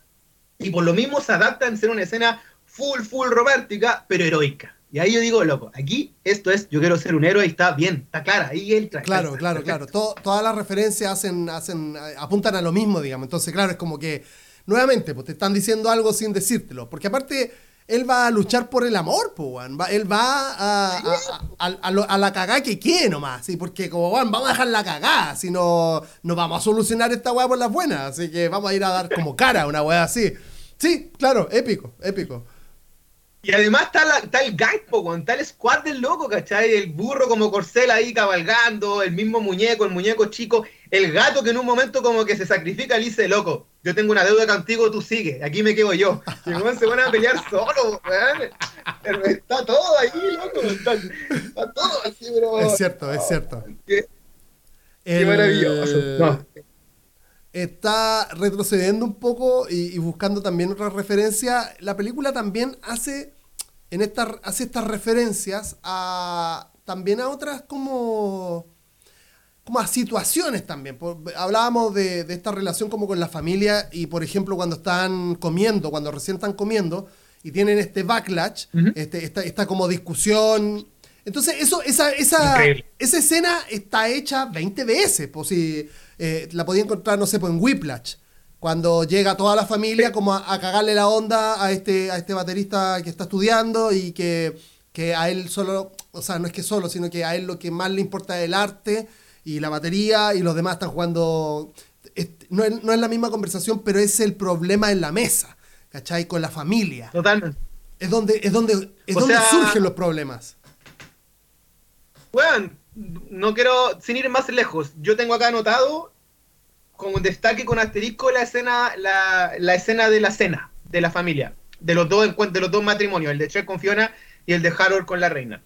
y por lo mismo se adapta en ser una escena full, full romántica, pero heroica. Y ahí yo digo, loco, aquí esto es, yo quiero ser un héroe y está bien, está clara, ahí. Claro, calza, claro, perfecto. claro. To- todas las referencias hacen, hacen, apuntan a lo mismo, digamos. Entonces, claro, es como que, nuevamente, pues te están diciendo algo sin decírtelo. Porque aparte, él va a luchar por el amor, pues, weón. Va- él va a, a, a- a la cagada que quiere nomás. ¿sí? Porque, como, weón, vamos a dejar la cagada. Si no, no vamos a solucionar esta weá por las buenas. Así que vamos a ir a dar como cara a una weá así. Sí, claro, épico, épico. Y además está, la- está el gang, po, está el squad del loco, ¿cachai? El burro como corcel ahí cabalgando, el mismo muñeco, el muñeco chico, el gato que en un momento como que se sacrifica y dice, loco, yo tengo una deuda contigo, tú sigue, aquí me quedo yo. [laughs] Y weón se van a pelear solo, weón. Está todo ahí, loco, está, está todo así, bro. Es cierto, es cierto. Qué, qué maravilloso. No, está retrocediendo un poco y, y buscando también otra referencia. La película también hace, en esta, hace estas referencias a también a otras como, como a situaciones también. Por- hablábamos de, de esta relación como con la familia y por ejemplo cuando están comiendo, cuando recién están comiendo y tienen este backlash, Ujú. este, esta, esta como discusión. Entonces, eso, esa, esa, Increíble. esa escena está hecha 20 veces. Pues si eh, la podía encontrar, no sé, pues en Whiplash. cuando llega toda la familia como a, a cagarle la onda a este, a este baterista que está estudiando y que, que a él solo, o sea, no es que solo, sino que a él lo que más le importa es el arte y la batería y los demás están jugando... no, es, no es la misma conversación, pero es el problema en la mesa, ¿cachai? Con la familia. Totalmente. Es donde, es donde, es O donde sea- surgen los problemas. Weón, no quiero, sin ir más lejos, yo tengo acá anotado como un destaque con asterisco la escena, la, la escena de la cena de la familia, de los dos de los dos matrimonios, el de Cher con Fiona y el de Harold con la reina.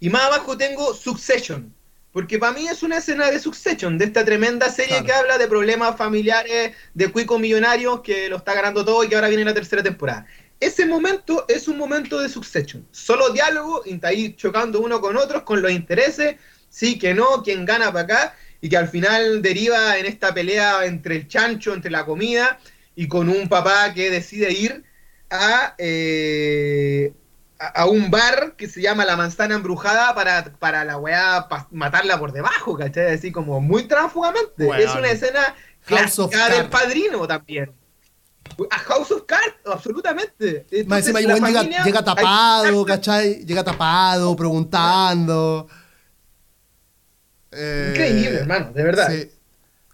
Y más abajo tengo Succession, porque para mí es una escena de Succession, de esta tremenda serie Claro. que habla de problemas familiares, de cuicos millonarios que lo está ganando todo y que ahora viene la tercera temporada. Ese momento es un momento de Succession. Solo diálogo, y está ahí chocando uno con otros, con los intereses, sí, que no, quién gana para acá, y que al final deriva en esta pelea entre el chancho, entre la comida, y con un papá que decide ir a, eh, a, un bar que se llama La Manzana Embrujada para, para la weá pa- matarla por debajo, ¿cachai? Así como muy tránsfugamente. Es una escena clásica del padrino también. A House of Cards, absolutamente. Más encima, la igual llega, tapado, hay- ¿cachai? Llega tapado, preguntando. Eh, Increíble, hermano, de verdad. Sí.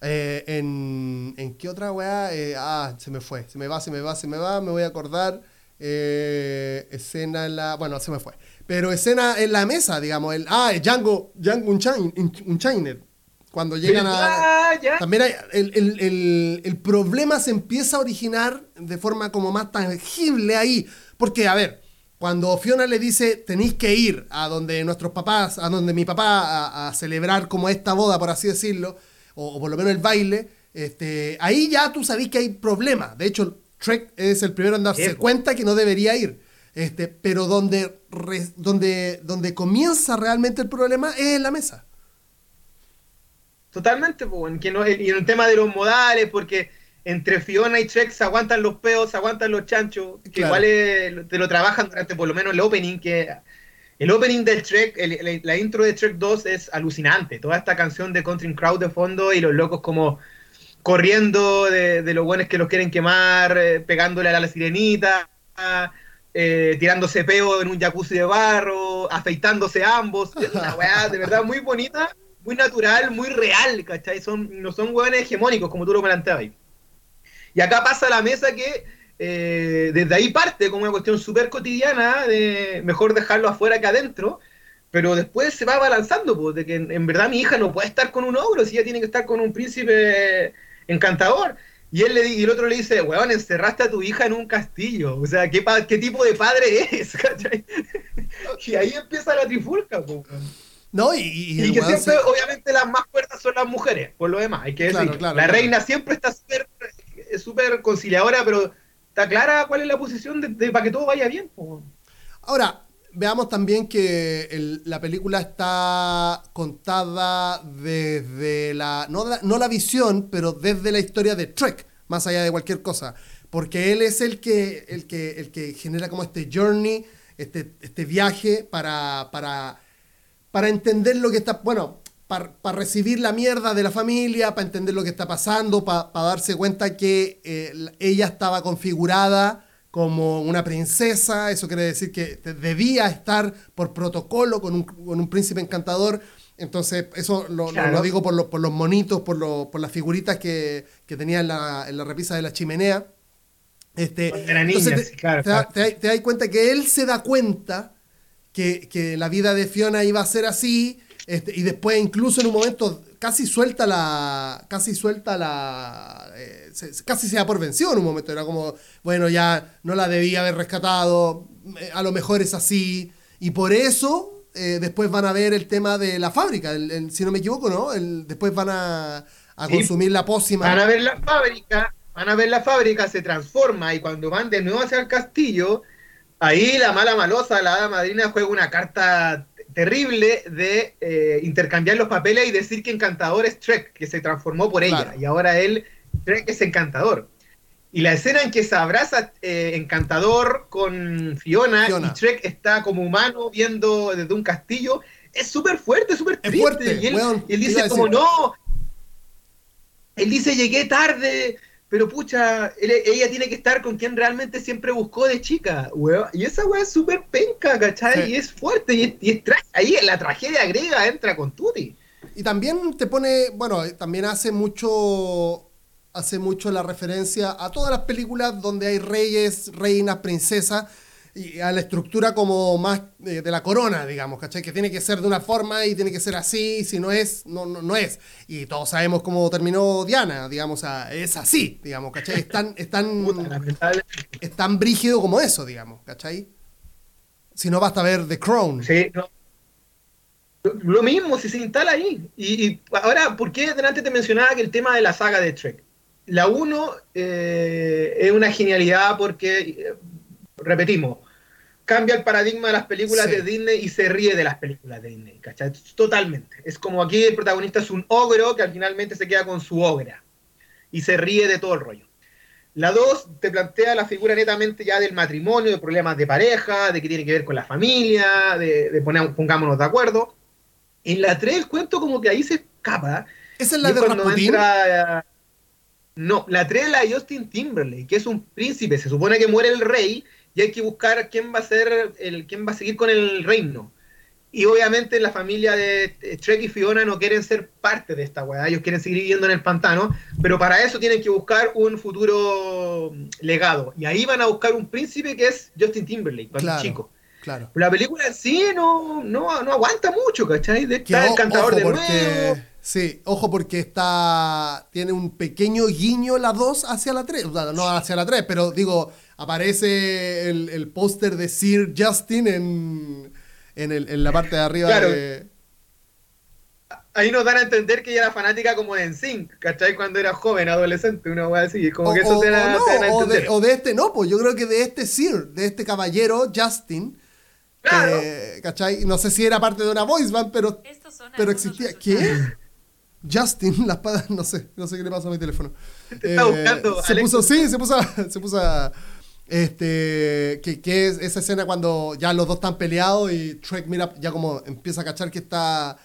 Eh, en, ¿En qué otra weá? Eh, ah, se me fue. Se me va, se me va, se me va. Me voy a acordar. Eh, escena en la. Bueno, se me fue. Pero escena en la mesa, digamos. El, ah, Django, Django Unchained. Cuando llegan a. Ah, ya. También hay, el, el- el- el problema se empieza a originar de forma como más tangible ahí. Porque, a ver, cuando Fiona le dice, tenéis que ir a donde nuestros papás, a donde mi papá, a, a celebrar como esta boda, por así decirlo, o, o por lo menos el baile, este, ahí ya tú sabés que hay problema. De hecho, Trek es el primero en darse Sí. cuenta que no debería ir. Este, pero donde, re- donde, donde comienza realmente el problema es en la mesa. Totalmente, po, en que no, y en el tema de los modales, porque entre Fiona y Trek se aguantan los peos, se aguantan los chanchos, que Claro. igual es- te lo trabajan durante por lo menos el opening, que el opening del Trek, el- el- la intro de Trek 2 es alucinante, toda esta canción de Country Crowd de fondo y los locos como corriendo de, de los buenos que los quieren quemar, eh, pegándole a la sirenita, eh, tirándose peo en un jacuzzi de barro, afeitándose ambos, es una [laughs] weá de verdad muy bonita, muy natural, muy real, ¿cachai? Son, no son weones hegemónicos como tú lo planteabas. Y acá pasa la mesa que eh, desde ahí parte como una cuestión súper cotidiana de mejor dejarlo afuera que adentro, pero después se va balanzando, pues, de que en, en verdad mi hija no puede estar con un ogro, si ella tiene que estar con un príncipe encantador. Y él le y el otro le dice, weón, encerraste a tu hija en un castillo. O sea, ¿qué, pa- qué tipo de padre es? [laughs] ¿Cachai? y ahí empieza la trifulca, pues. ¿No? Y, que siempre, se- obviamente, las más fuertes son las mujeres, por lo demás, hay que Claro, decir. claro, la claro. reina siempre está súper es súper conciliadora, pero está clara cuál es la posición de, de- para que todo vaya bien. po. Ahora, veamos también que la película está contada desde la no, la. no la visión, pero desde la historia de Trek, más allá de cualquier cosa. Porque él es el que, el que, el que genera como este journey, este, este viaje para, para, para entender lo que está. Bueno, para, para recibir la mierda de la familia, para entender lo que está pasando, para, para darse cuenta que eh, la- ella estaba configurada como una princesa, eso quiere decir que debía estar por protocolo con un, con un príncipe encantador. Entonces, eso lo, lo- Claro. lo digo por, los- por los monitos, por, lo- por las figuritas que, que tenía en la, en la repisa de la chimenea. Este, era niña, entonces te, claro, te claro. te da- te das cuenta que él se da cuenta que, que la vida de Fiona iba a ser así, este, y después incluso en un momento casi suelta la, casi suelta la, eh, se- casi se da por vencido en un momento, era como, bueno, ya no la debía haber rescatado, eh, a lo mejor es así, y por eso eh, después van a ver el tema de la fábrica, el- el- si no me equivoco, ¿no? El- después van a, a Sí. consumir la pócima. Van a ver la fábrica, van a ver la fábrica, se transforma y cuando van de nuevo hacia el castillo, ahí la mala malosa, la hada madrina, juega una carta terrible de eh, intercambiar los papeles y decir que Encantador es Trek, que se transformó por ella, Claro. y ahora él, Trek es Encantador. Y la escena en que se abraza eh, Encantador con Fiona, Fiona. y Trek está como humano viendo desde un castillo, es súper fuerte, súper triste. fuerte, y él, weón, y él te iba dice como, no, él dice, llegué tarde, pero pucha, él- ella tiene que estar con quien realmente siempre buscó de chica, weón. Y esa weá es súper penca, ¿cachai? Sí. Y es fuerte, y es, y es ahí la tragedia griega entra con Tuti. Y también te pone, bueno, también hace mucho, hace mucho la referencia a todas las películas donde hay reyes, reinas, princesas, y a la estructura como más eh, de la corona, digamos, ¿cachai? Que tiene que ser de una forma y tiene que ser así, y si no es, no, no, no es. Y todos sabemos cómo terminó Diana, digamos, o sea, es así, digamos, ¿cachai? Es tan, es tan- es tan brígido como eso, digamos, ¿cachai? Si no basta ver The Crown. Sí, no. Lo- Lo mismo, si se instala ahí. Y, y ahora, ¿por qué delante te mencionaba que el tema de la saga de Trek? La 1 es una genialidad porque, eh, repetimos, cambia el paradigma de las películas Sí. de Disney y se ríe de las películas de Disney, ¿cachai? Totalmente. Es como aquí el protagonista es un ogro que al finalmente se queda con su ogra y se ríe de todo el rollo. La 2 te plantea la figura netamente ya del matrimonio, de problemas de pareja, de que tiene que ver con la familia, de, de poner, pongámonos de acuerdo. En la 3 el cuento como que ahí se escapa. Esa es la de cuando Rasputin. entra- No, la 3 es la de Justin Timberlake, que es un príncipe. Se supone que muere el rey y hay que buscar quién va a ser el, quién va a seguir con el reino. Y obviamente la familia de Trek y Fiona no quieren ser parte de esta weá, ellos quieren seguir viviendo en el pantano, pero para eso tienen que buscar un futuro mm, legado. Y ahí van a buscar un príncipe que es Justin Timberlake, cuando Claro. chico. Claro. La película en sí no, no, no aguanta mucho, ¿cachai? Está el cantador ojo de nuevo. Sí, ojo porque está. Tiene un pequeño guiño la 2 hacia la 3. O sea, no hacia la 3, pero digo, aparece el, el póster de Sir Justin en, en, el- en la parte de arriba Claro. de. Ahí nos dan a entender que ella era fanática como de NSYNC, ¿cachai? Cuando era joven, adolescente, una weá así. Como que eso o, te, da, no, te dan a o entender. de, o de este no, pues yo creo que de este Sir, de este caballero, Justin. Claro. que, ¿Cachai? No sé si era parte de una voice band, pero, Estos son pero existía. resultados. ¿Qué? Justin, [laughs] la espada, no sé, no sé qué le pasa a mi teléfono. Eh, Te está buscando, se Alex. puso, sí, se puso, a- [laughs] se puso a- este, que, que es esa escena cuando ya los dos están peleados y Trek mira, ya como empieza a cachar que está,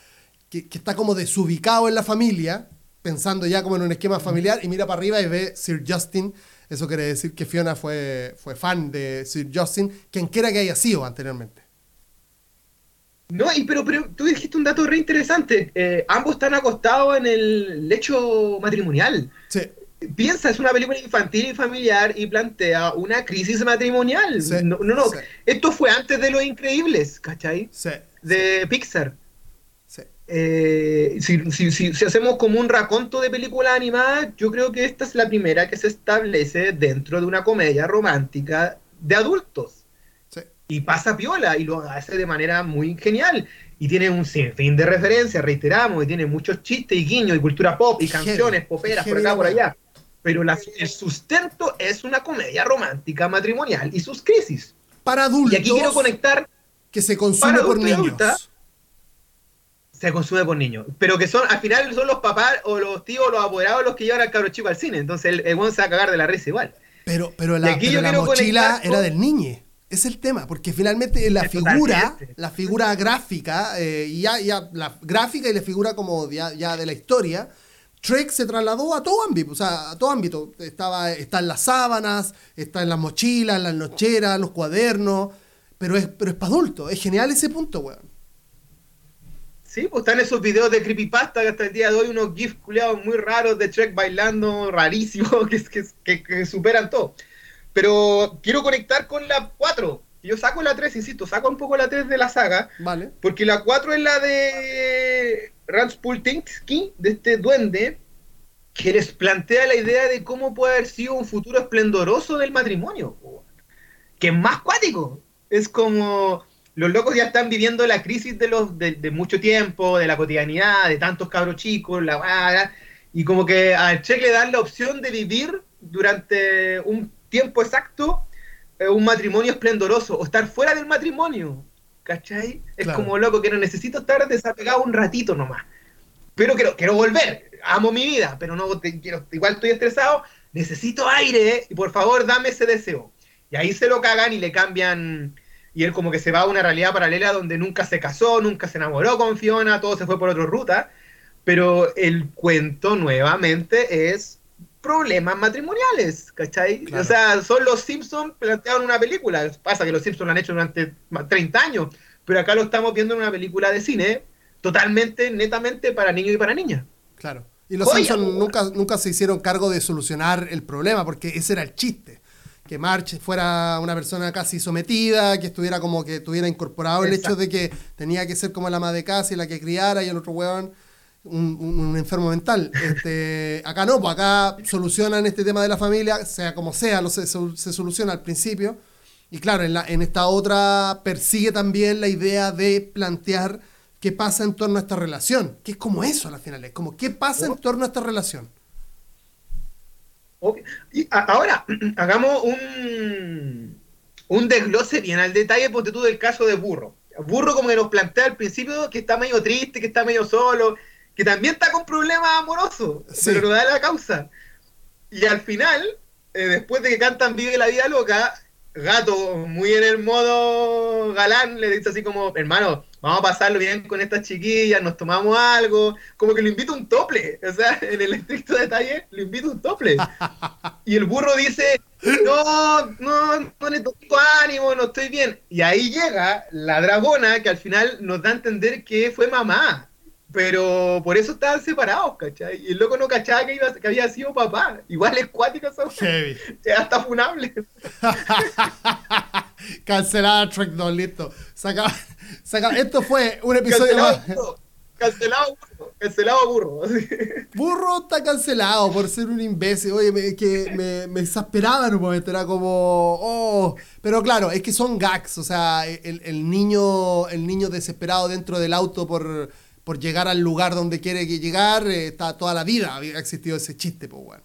que, que está como desubicado en la familia, pensando ya como en un esquema familiar y mira para arriba y ve Sir Justin. Eso quiere decir que Fiona fue, fue fan de Sir Justin, quien quiera que haya sido anteriormente. No, y pero, pero tú dijiste un dato re interesante. Eh, ambos están acostados en el lecho matrimonial. Sí, Piensa, es una película infantil y familiar y plantea una crisis matrimonial. Sí, no, no, no. sí. Esto fue antes de Los Increíbles, ¿cachai? sí, De Pixar. sí. Eh, si, si- si- si hacemos como un raconto de película animada, yo creo que esta es la primera que se establece dentro de una comedia romántica de adultos. Y pasa piola y lo hace de manera muy genial. Y tiene un sinfín de referencias, reiteramos, y tiene muchos chistes y guiños y cultura pop y canciones poperas por acá, por allá. Pero la- el sustento es una comedia romántica matrimonial y sus crisis. Para adultos Y aquí quiero conectar que se consume por niños. adulta. se consume por niños. Pero que son, al final son los papás o los tíos o los apoderados los que llevan al cabro chico al cine. Entonces el, el weón se va a cagar de la risa igual. Pero, pero la, aquí pero yo la mochila era del niñe. Es el tema, porque finalmente la Es figura, totalmente. la figura gráfica, eh, y ya, ya la gráfica y la figura como ya, ya de la historia, Trek se trasladó a todo ámbito, o sea, a todo ámbito. Estaba, está en las sábanas, está en las mochilas, en las nocheras, los cuadernos, pero es, pero es para adultos. Es genial ese punto, weón. Sí, pues están esos videos de creepypasta que hasta el día de hoy unos gifs culiados muy raros de Trek bailando, rarísimos, [laughs] que, que, que, que superan todo. Pero quiero conectar con la 4. Yo saco la 3, insisto, saco un poco la 3 de la saga, Vale. porque la 4 es la de Ranspultinsky, de este duende, que les plantea la idea de cómo puede haber sido un futuro esplendoroso del matrimonio. Que es más cuático. Es como los locos ya están viviendo la crisis de los de, de mucho tiempo, de la cotidianidad, de tantos cabros chicos, la y como que a Check le dan la opción de vivir durante un tiempo exacto eh, un matrimonio esplendoroso o estar fuera del matrimonio. ¿Cachai? Es Claro. como loco que no necesito estar desapegado un ratito nomás. Pero quiero, quiero volver. Amo mi vida, pero no te quiero, igual estoy estresado. Necesito aire y por favor dame ese deseo. Y ahí se lo cagan y le cambian. Y él como que se va a una realidad paralela donde nunca se casó, nunca se enamoró con Fiona, todo se fue por otra ruta. Pero el cuento nuevamente es problemas matrimoniales, ¿cachai? Claro. O sea, son los Simpsons planteados en una película. Pasa que los Simpsons lo han hecho durante ma- 30 años, pero acá lo estamos viendo en una película de cine totalmente, netamente para niños y para niñas. Claro. Y los Joya, Simpsons po, nunca, nunca se hicieron cargo de solucionar el problema, porque ese era el chiste. Que March fuera una persona casi sometida, que estuviera como que tuviera incorporado el hecho de que tenía que ser como la ama de casa y la que criara y el otro huevón un, un- enfermo mental. [laughs] Este, acá no, pues acá solucionan este tema de la familia, sea como sea, lo se, se- soluciona al principio. Y claro, en, la, en esta otra persigue también la idea de plantear qué pasa en torno a esta relación, que es como eso a la final, es como qué pasa en torno a esta relación. Y a- ahora, [clears throat] hagamos un, un desglose bien al detalle, ponte tú del caso de Burro. Burro como que nos plantea al principio que está medio triste, que está medio solo, que también está con problemas amorosos, Sí. pero no da la causa. Y al final, eh, después de que cantan Vive la vida loca, Gato, muy en el modo galán, le dice así como, hermano, vamos a pasarlo bien con estas chiquillas, nos tomamos algo, como que lo invita un tople, o sea, [laughs] en el estricto detalle, lo invita un tople. Y el burro dice, no, no, no le tengo ánimo, no estoy bien. Y ahí llega la dragona que al final nos da a entender que fue mamá. Pero por eso estaban separados, ¿cachai? Y el loco no cachaba que, iba- que había sido papá. Igual es cuática esa Heavy. es hasta funable. [laughs] Cancelada Trek 2, listo. Se acaba- Esto fue un episodio Cancelado más. burro. Cancelado burro. Cancelado burro. así. [laughs] Burro está cancelado por ser un imbécil. Oye, me, que me, me exasperaba en un momento. Era como. Oh. Pero claro, es que son gags. O sea, el, el niño, el niño desesperado dentro del auto por, por llegar al lugar donde quiere que llegar. eh, está toda la vida. Había existido ese chiste, pues, bueno.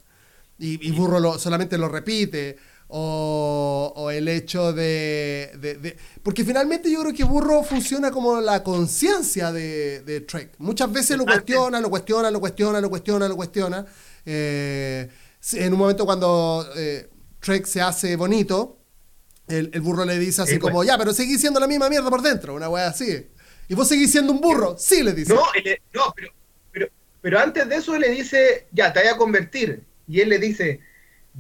Y, y Burro lo- solamente lo repite. O, o el hecho de, de- de- Porque finalmente yo creo que Burro funciona como la conciencia de, de Trek. Muchas veces lo cuestiona, lo cuestiona, lo cuestiona, lo cuestiona, lo cuestiona. Eh, en un momento cuando eh, Trek se hace bonito, el, el burro le dice así Sí, como, pues. ya, pero seguís siendo la misma mierda por dentro, una wea así. ¿Y vos seguís siendo un burro? Sí, le dice. No, él- no pero, pero, pero antes de eso le dice, ya, te voy a convertir. Y él le dice,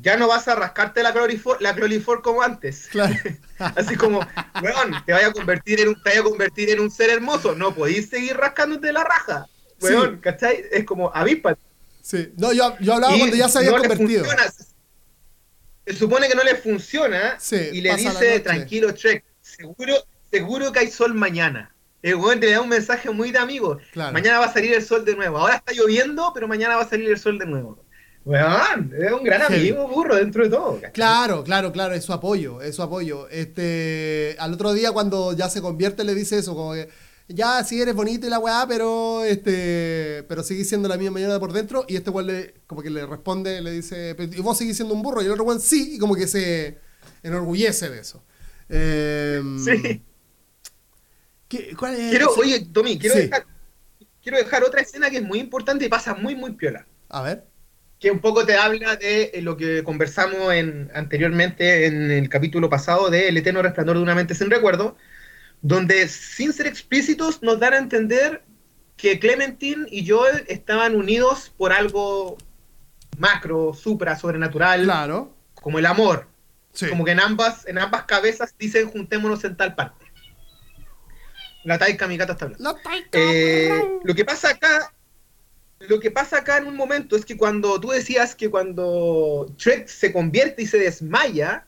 ya no vas a rascarte la clorifor, la clorifor como antes. Claro. [laughs] Así como, weón, te vaya a convertir en un, te vaya a convertir en un ser hermoso. No podéis seguir rascándote la raja. Weón, Sí. ¿cachai? Es como, avíspate. Sí. No, yo, yo hablaba Y cuando ya se había no convertido. Se supone que no le funciona Sí, y le dice, tranquilo, Trek, seguro, seguro que hay sol mañana. El weón te da un mensaje muy de amigo. Claro. Mañana va a salir el sol de nuevo. Ahora está lloviendo, pero mañana va a salir el sol de nuevo. Weón, es un gran Sí. amigo, burro, dentro de todo. ¿cachai? Claro, claro, claro, es su apoyo, es su apoyo. Este, al otro día cuando ya se convierte le dice eso, como que ya sí eres bonito y la weá, pero este, pero seguís siendo la misma mañana por dentro y este weón le, como que le responde, le dice, "Pero, ¿y vos seguís siendo un burro? Y el otro weón sí, y como que se enorgullece de eso. Em, Sí. ¿Qué- cuál es? Quiero, oye, Tommy, quiero, Sí. dejar, quiero dejar otra escena que es muy importante y pasa muy, muy piola. A ver. que un poco te habla de eh, lo que conversamos en, anteriormente en el capítulo pasado de El eterno resplandor de una mente sin recuerdo, donde sin ser explícitos nos dan a entender que Clementine y Joel estaban unidos por algo macro, supra, sobrenatural, Claro. como el amor. Sí. Como que en ambas, en ambas cabezas dicen juntémonos en tal parte. La Taika Mikata está hablando. La taika, Eh, lo que pasa acá, lo que pasa acá en un momento es que cuando tú decías que cuando Trek se convierte y se desmaya,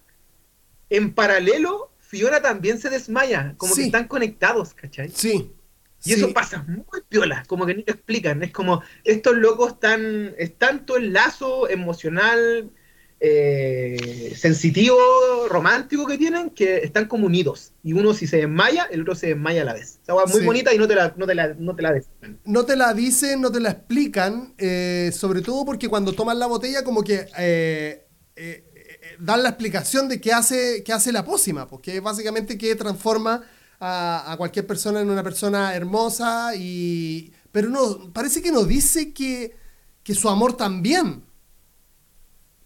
en paralelo Fiona también se desmaya, como Sí. que están conectados, ¿cachai? Sí. Y eso pasa muy piola, como que ni lo explican. Es como, estos locos están, es tanto el lazo emocional, eh, sensitivo, romántico que tienen, que están como unidos. Y uno si se desmaya, el otro se desmaya a la vez. Esa hueá muy Sí. bonita y no te la, no te la, no te la decían. no te la dicen, no te la explican, eh, sobre todo porque cuando toman la botella como que eh, dan la explicación de qué hace, qué hace la pócima, porque es básicamente que transforma a, a cualquier persona en una persona hermosa, y pero no, parece que no dice que, que su amor también.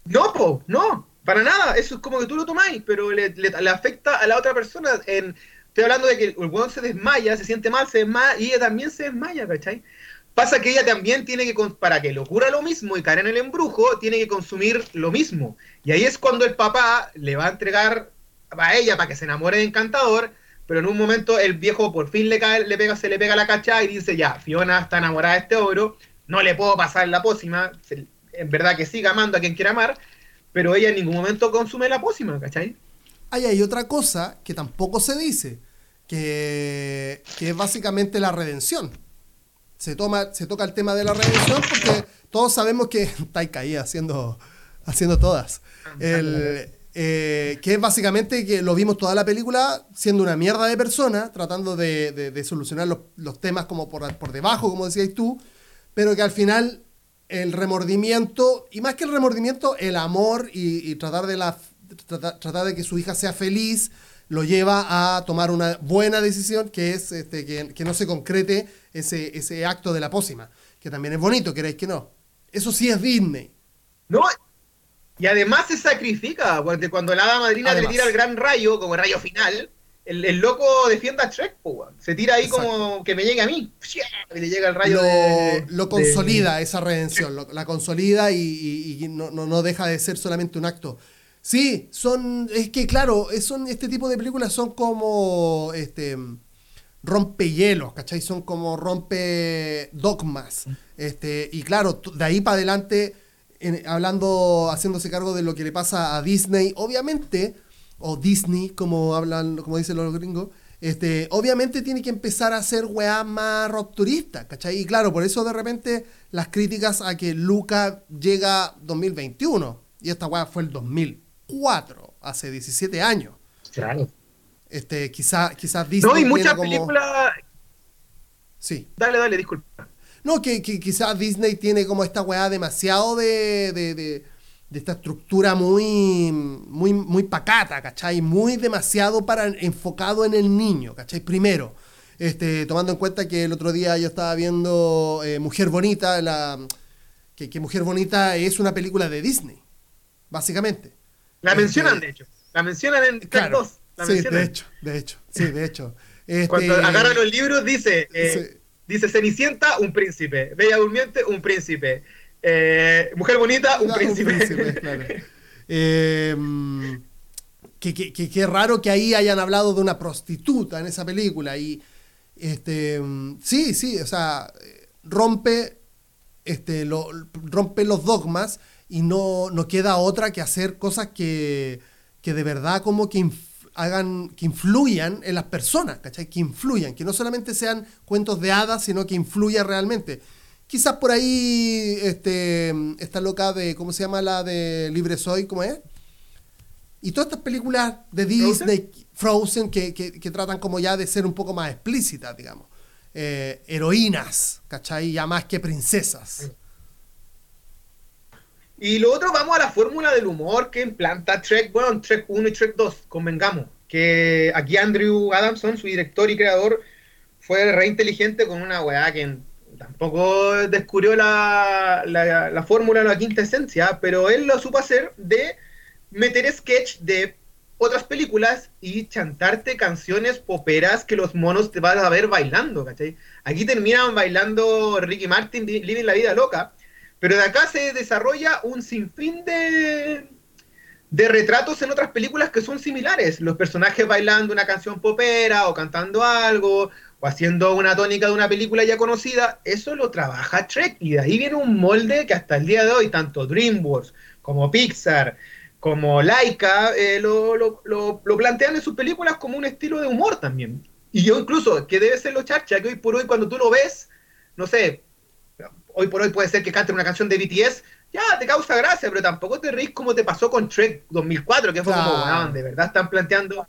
No, po, no, para nada. Eso es como que tú lo tomáis, pero le, afecta a la otra persona. Estoy hablando de que el weón se desmaya, se siente mal, se desmaya, y ella también se desmaya, ¿cachai? Pasa que ella también tiene que, para que le ocurra lo mismo y caer en el embrujo, tiene que consumir lo mismo. Y ahí es cuando el papá le va a entregar a ella para que se enamore de Encantador, pero en un momento el viejo por fin le cae, le pega, se le pega la cacha y dice, ya, Fiona está enamorada de este ogro, no le puedo pasar la pócima, en verdad que siga amando a quien quiera amar, pero ella en ningún momento consume la pócima, ¿cachai? Ahí hay otra cosa que tampoco se dice, que, que es básicamente la redención. Se, toma, se toca el tema de la redención porque todos sabemos que [laughs] está ahí haciendo, haciendo todas. El, eh, que es básicamente que lo vimos toda la película siendo una mierda de persona, tratando de, de- de solucionar los, los temas como por, por debajo, como decías tú, pero que al final el remordimiento, y más que el remordimiento, el amor y, y tratar, de la, tratar, tratar de que su hija sea feliz, lo lleva a tomar una buena decisión, que es este, que, que no se concrete ese, ese acto de la pócima, que también es bonito, queréis que no. Eso sí es Disney. No, y además se sacrifica, porque cuando la hada madrina Además. le tira el gran rayo, como rayo final, el, el loco defiende a Shrek, po, se tira ahí como que me llegue a mí, y le llega el rayo lo, de- lo de- consolida esa redención, lo- la consolida y, y- y no, no- no deja de ser solamente un acto. Sí, son, es que claro, son, este tipo de películas son como este rompehielos, ¿cachai? Son como rompe dogmas. Este, y claro, de ahí para adelante, en- hablando, haciéndose cargo de lo que le pasa a Disney, obviamente, o Disney, como hablan, como dicen los gringos, este, obviamente tiene que empezar a hacer weá más rupturista, ¿cachai? Y claro, por eso de repente las críticas a que Luca llega 2021, y esta weá fue el 2004, hace 17 años. Claro. Este, quizá, quizás Disney No, y muchas como- películas... Sí. Dale, dale, disculpa. No, que, que quizás Disney tiene como esta weá demasiado de, de, de- de esta estructura muy, muy, muy pacata, ¿cachai? Muy demasiado para enfocado en el niño, ¿cachai? Primero, este, tomando en cuenta que el otro día yo estaba viendo eh, Mujer Bonita, la, que, que Mujer Bonita es una película de Disney, básicamente. La Este, mencionan, de hecho. La mencionan en Claro. 2. La Sí, mencionan. de hecho, de hecho, sí, de hecho. [laughs] Este, Cuando agarran los libros dice, eh, Sí. dice Cenicienta, un príncipe. Bella Durmiente, un príncipe. Eh, Mujer Bonita, un príncipe. claro. Eh, que, que, que- que raro que ahí hayan hablado de una prostituta en esa película. Y este sí, sí, o sea, rompe, este, lo, rompe los dogmas y no, no queda otra que hacer cosas que, que de verdad como que hagan, que influyan en las personas, ¿cachai? Que influyan, que no solamente sean cuentos de hadas, sino que influyan realmente. Quizás por ahí este, esta loca de, ¿cómo se llama la de Libre Soy? ¿Cómo es? Y todas estas películas de Disney, Frozen, que, que- que tratan como ya de ser un poco más explícitas, digamos. Eh, heroínas, ¿cachai? Ya más que princesas. Y lo otro, vamos a la fórmula del humor que implanta Trek, bueno, Trek 1 y Trek 2, convengamos. Que aquí Andrew Adamson, su director y creador, fue re inteligente con una weá que tampoco descubrió la, la, la fórmula, la quinta esencia, pero él lo supo hacer de meter sketch de otras películas y chantarte canciones poperas que los monos te van a ver bailando, ¿cachai? Aquí terminan bailando Ricky Martin, Living la Vida Loca, pero de acá se desarrolla un sinfín de, de retratos en otras películas que son similares. Los personajes bailando una canción popera o cantando algo o haciendo una tónica de una película ya conocida. Eso lo trabaja Trek y de ahí viene un molde que hasta el día de hoy tanto DreamWorks como Pixar como Laika eh, lo, lo, lo, lo plantean en sus películas como un estilo de humor también. Y yo incluso, que debe ser lo charcha, que hoy por hoy cuando tú lo ves, no sé, hoy por hoy puede ser que cante una canción de BTS, ya te causa gracia, pero tampoco te reís como te pasó con Trek 2004, que fue como, weón, de verdad están planteando...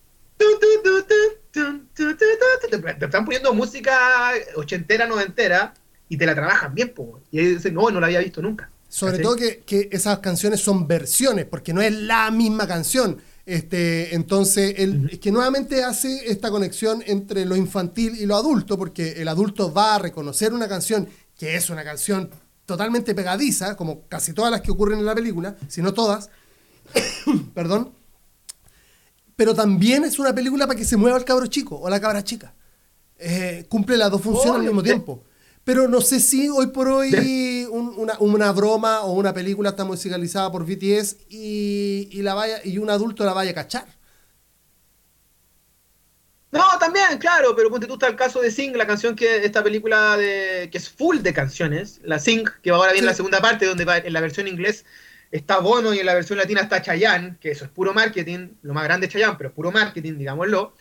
Te están poniendo música ochentera, noventera, y te la trabajan bien, po. Y ahí dicen, no, no la había visto nunca. Sobre ¿Cachai? todo que, que esas canciones son versiones, porque no es la misma canción. Este, entonces, él, es que nuevamente hace esta conexión entre lo infantil y lo adulto, porque el adulto va a reconocer una canción que es una canción totalmente pegadiza, como casi todas las que ocurren en la película, si no todas, [coughs] perdón, pero también es una película para que se mueva el cabro chico o la cabra chica. Eh, cumple las dos funciones al Obvio, mismo tiempo. Pero no sé si hoy por hoy un- una, una broma o una película está musicalizada por BTS y, y la vaya, y un adulto la vaya a cachar. No, también, claro, pero ponte tú está el caso de Sing, la canción que esta película de que es full de canciones, la Sing, que ahora viene Sí. la segunda parte, donde va- en la versión inglés está Bono y en la versión latina está Chayanne, que eso es puro marketing, lo más grande es Chayanne, pero es puro marketing, digámoslo.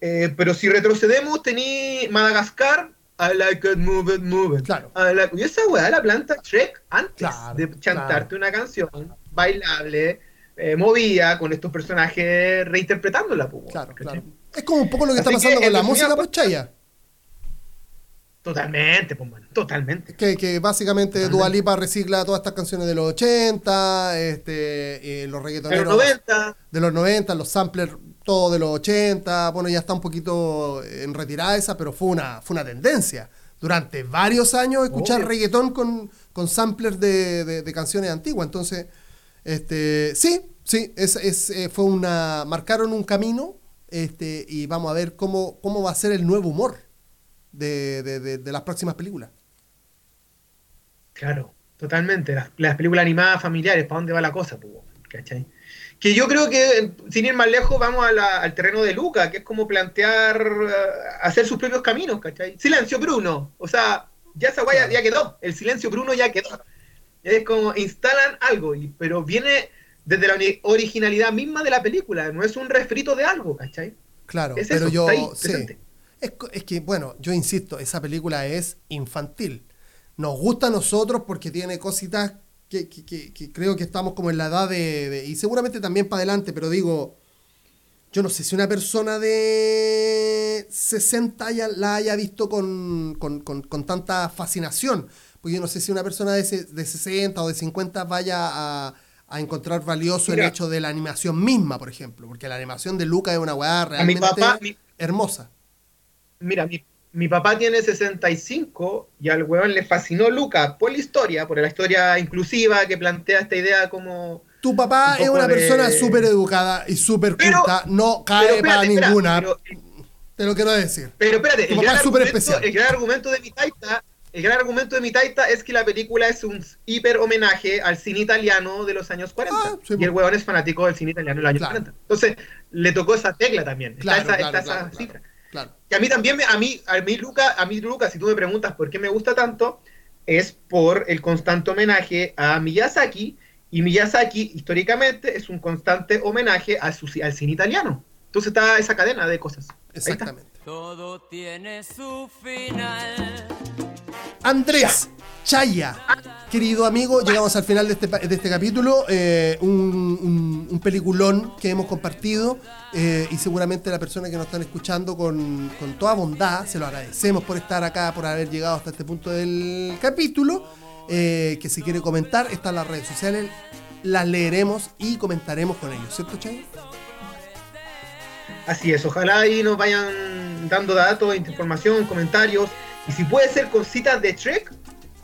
Eh, pero si retrocedemos, tení Madagascar, I like it, move it, move it. Claro. I like- Y esa weá la planta Shrek antes Claro, de cantarte una canción bailable, eh, movida, con estos personajes reinterpretándola. pues, Claro, claro. Es como un poco lo que está Así que, pasando con la música, pues Chaya. Totalmente, pues, bueno, totalmente. Que, que básicamente Totalmente. Dua Lipa recicla todas estas canciones de los 80, este, eh, los De los reggaetoneros 90, de los 90, los samplers todo de los 80, bueno, ya está un poquito en retirada esa, pero fue una, fue una tendencia. Durante varios años escuchar Obvio. reggaetón con, con samplers de, de- de canciones antiguas. Entonces, este, sí, sí, es, es, eh, fue una. marcaron un camino, este, y vamos a ver cómo, cómo va a ser el nuevo humor de, de- de- de las próximas películas. claro, totalmente. Las, las películas animadas familiares, ¿para dónde va la cosa? ¿cachai? Que yo creo que, sin ir más lejos, vamos a la- al terreno de Luca, que es como plantear, eh, hacer sus propios caminos, ¿cachai? Silencio Bruno, o sea, ya esa guaya ya quedó, el silencio Bruno ya quedó. Es como instalan algo, y- pero viene desde la ori- originalidad misma de la película, no es un refrito de algo, ¿cachai? Claro, Es pero eso, yo está ahí, sí. Es, que, bueno, yo insisto, esa película es infantil. Nos gusta a nosotros porque tiene cositas que, que- que- que creo que estamos como en la edad de, de- Y seguramente también para adelante, pero digo, yo no sé si una persona de 60 haya- la haya visto con, con- con- con tanta fascinación. Porque yo no sé si una persona de, de 60 o de 50 vaya a, a encontrar valioso Mira. el hecho de la animación misma, por ejemplo. Porque la animación de Luca es una weá realmente mi- hermosa. Mira, mi, mi papá tiene 65 y al weón le fascinó Luca por la historia, por la historia inclusiva que plantea esta idea como... Tu papá un es una de- persona súper educada y súper culta, no Pero cae espérate, para ninguna, pero- te lo quiero decir. Pero espérate, Tu el papá gran, es argumento, especial. el gran argumento de mi taita, el gran argumento de mi taita es que la película es un hiper homenaje al cine italiano de los años 40. Ah, sí, y el pues. huevón es fanático del cine italiano de los años Claro. 40. Entonces, le tocó esa tecla también. Está esa, claro, está esa claro, cifra. Claro. Que a mí también, me- a mí, a mí, Luca, a mí, Luca, si tú me preguntas por qué me gusta tanto, es por el constante homenaje a Miyazaki. Y Miyazaki, históricamente, es un constante homenaje a su- al cine italiano. Entonces está esa cadena de cosas. Exactamente. Todo tiene su final. Andrés Chaya, querido amigo, llegamos al final de este, de este capítulo. eh, un, un- peliculón que hemos compartido eh, y seguramente la persona que nos están escuchando con, con toda bondad, se lo agradecemos por estar acá, por haber llegado hasta este punto del capítulo. eh, que si quiere comentar, están las redes sociales, las leeremos y comentaremos con ellos, ¿cierto, Chaya? Así es, ojalá ahí nos vayan dando datos, información, comentarios. Y si puede ser con citas de Trek,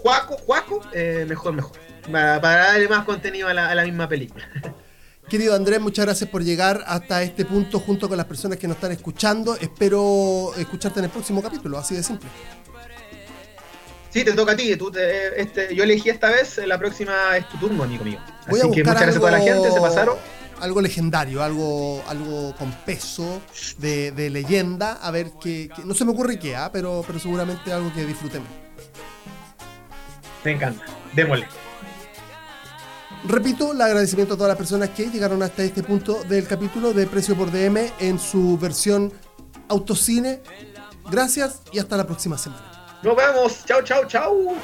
Juaco, Juaco, eh, mejor, mejor. Para, para darle más contenido a la, a la misma película. [laughs] Querido Andrés, muchas gracias por llegar hasta este punto junto con las personas que nos están escuchando. Espero escucharte en el próximo capítulo, así de simple. Sí, te toca a ti. Tú te- este, yo elegí esta vez, la próxima es tu turno, amigo mío. Voy Así a que muchas gracias a toda la algo- gente, se pasaron. Algo legendario, algo, algo con peso de, de leyenda. A ver qué. qué- no se me ocurre qué, ah, pero, pero seguramente algo que disfrutemos. Me encanta. Démosle. Repito, el agradecimiento a todas las personas que llegaron hasta este punto del capítulo de Precio por DM en su versión autocine. Gracias y hasta la próxima semana. Nos vemos. Chao, chao, chao.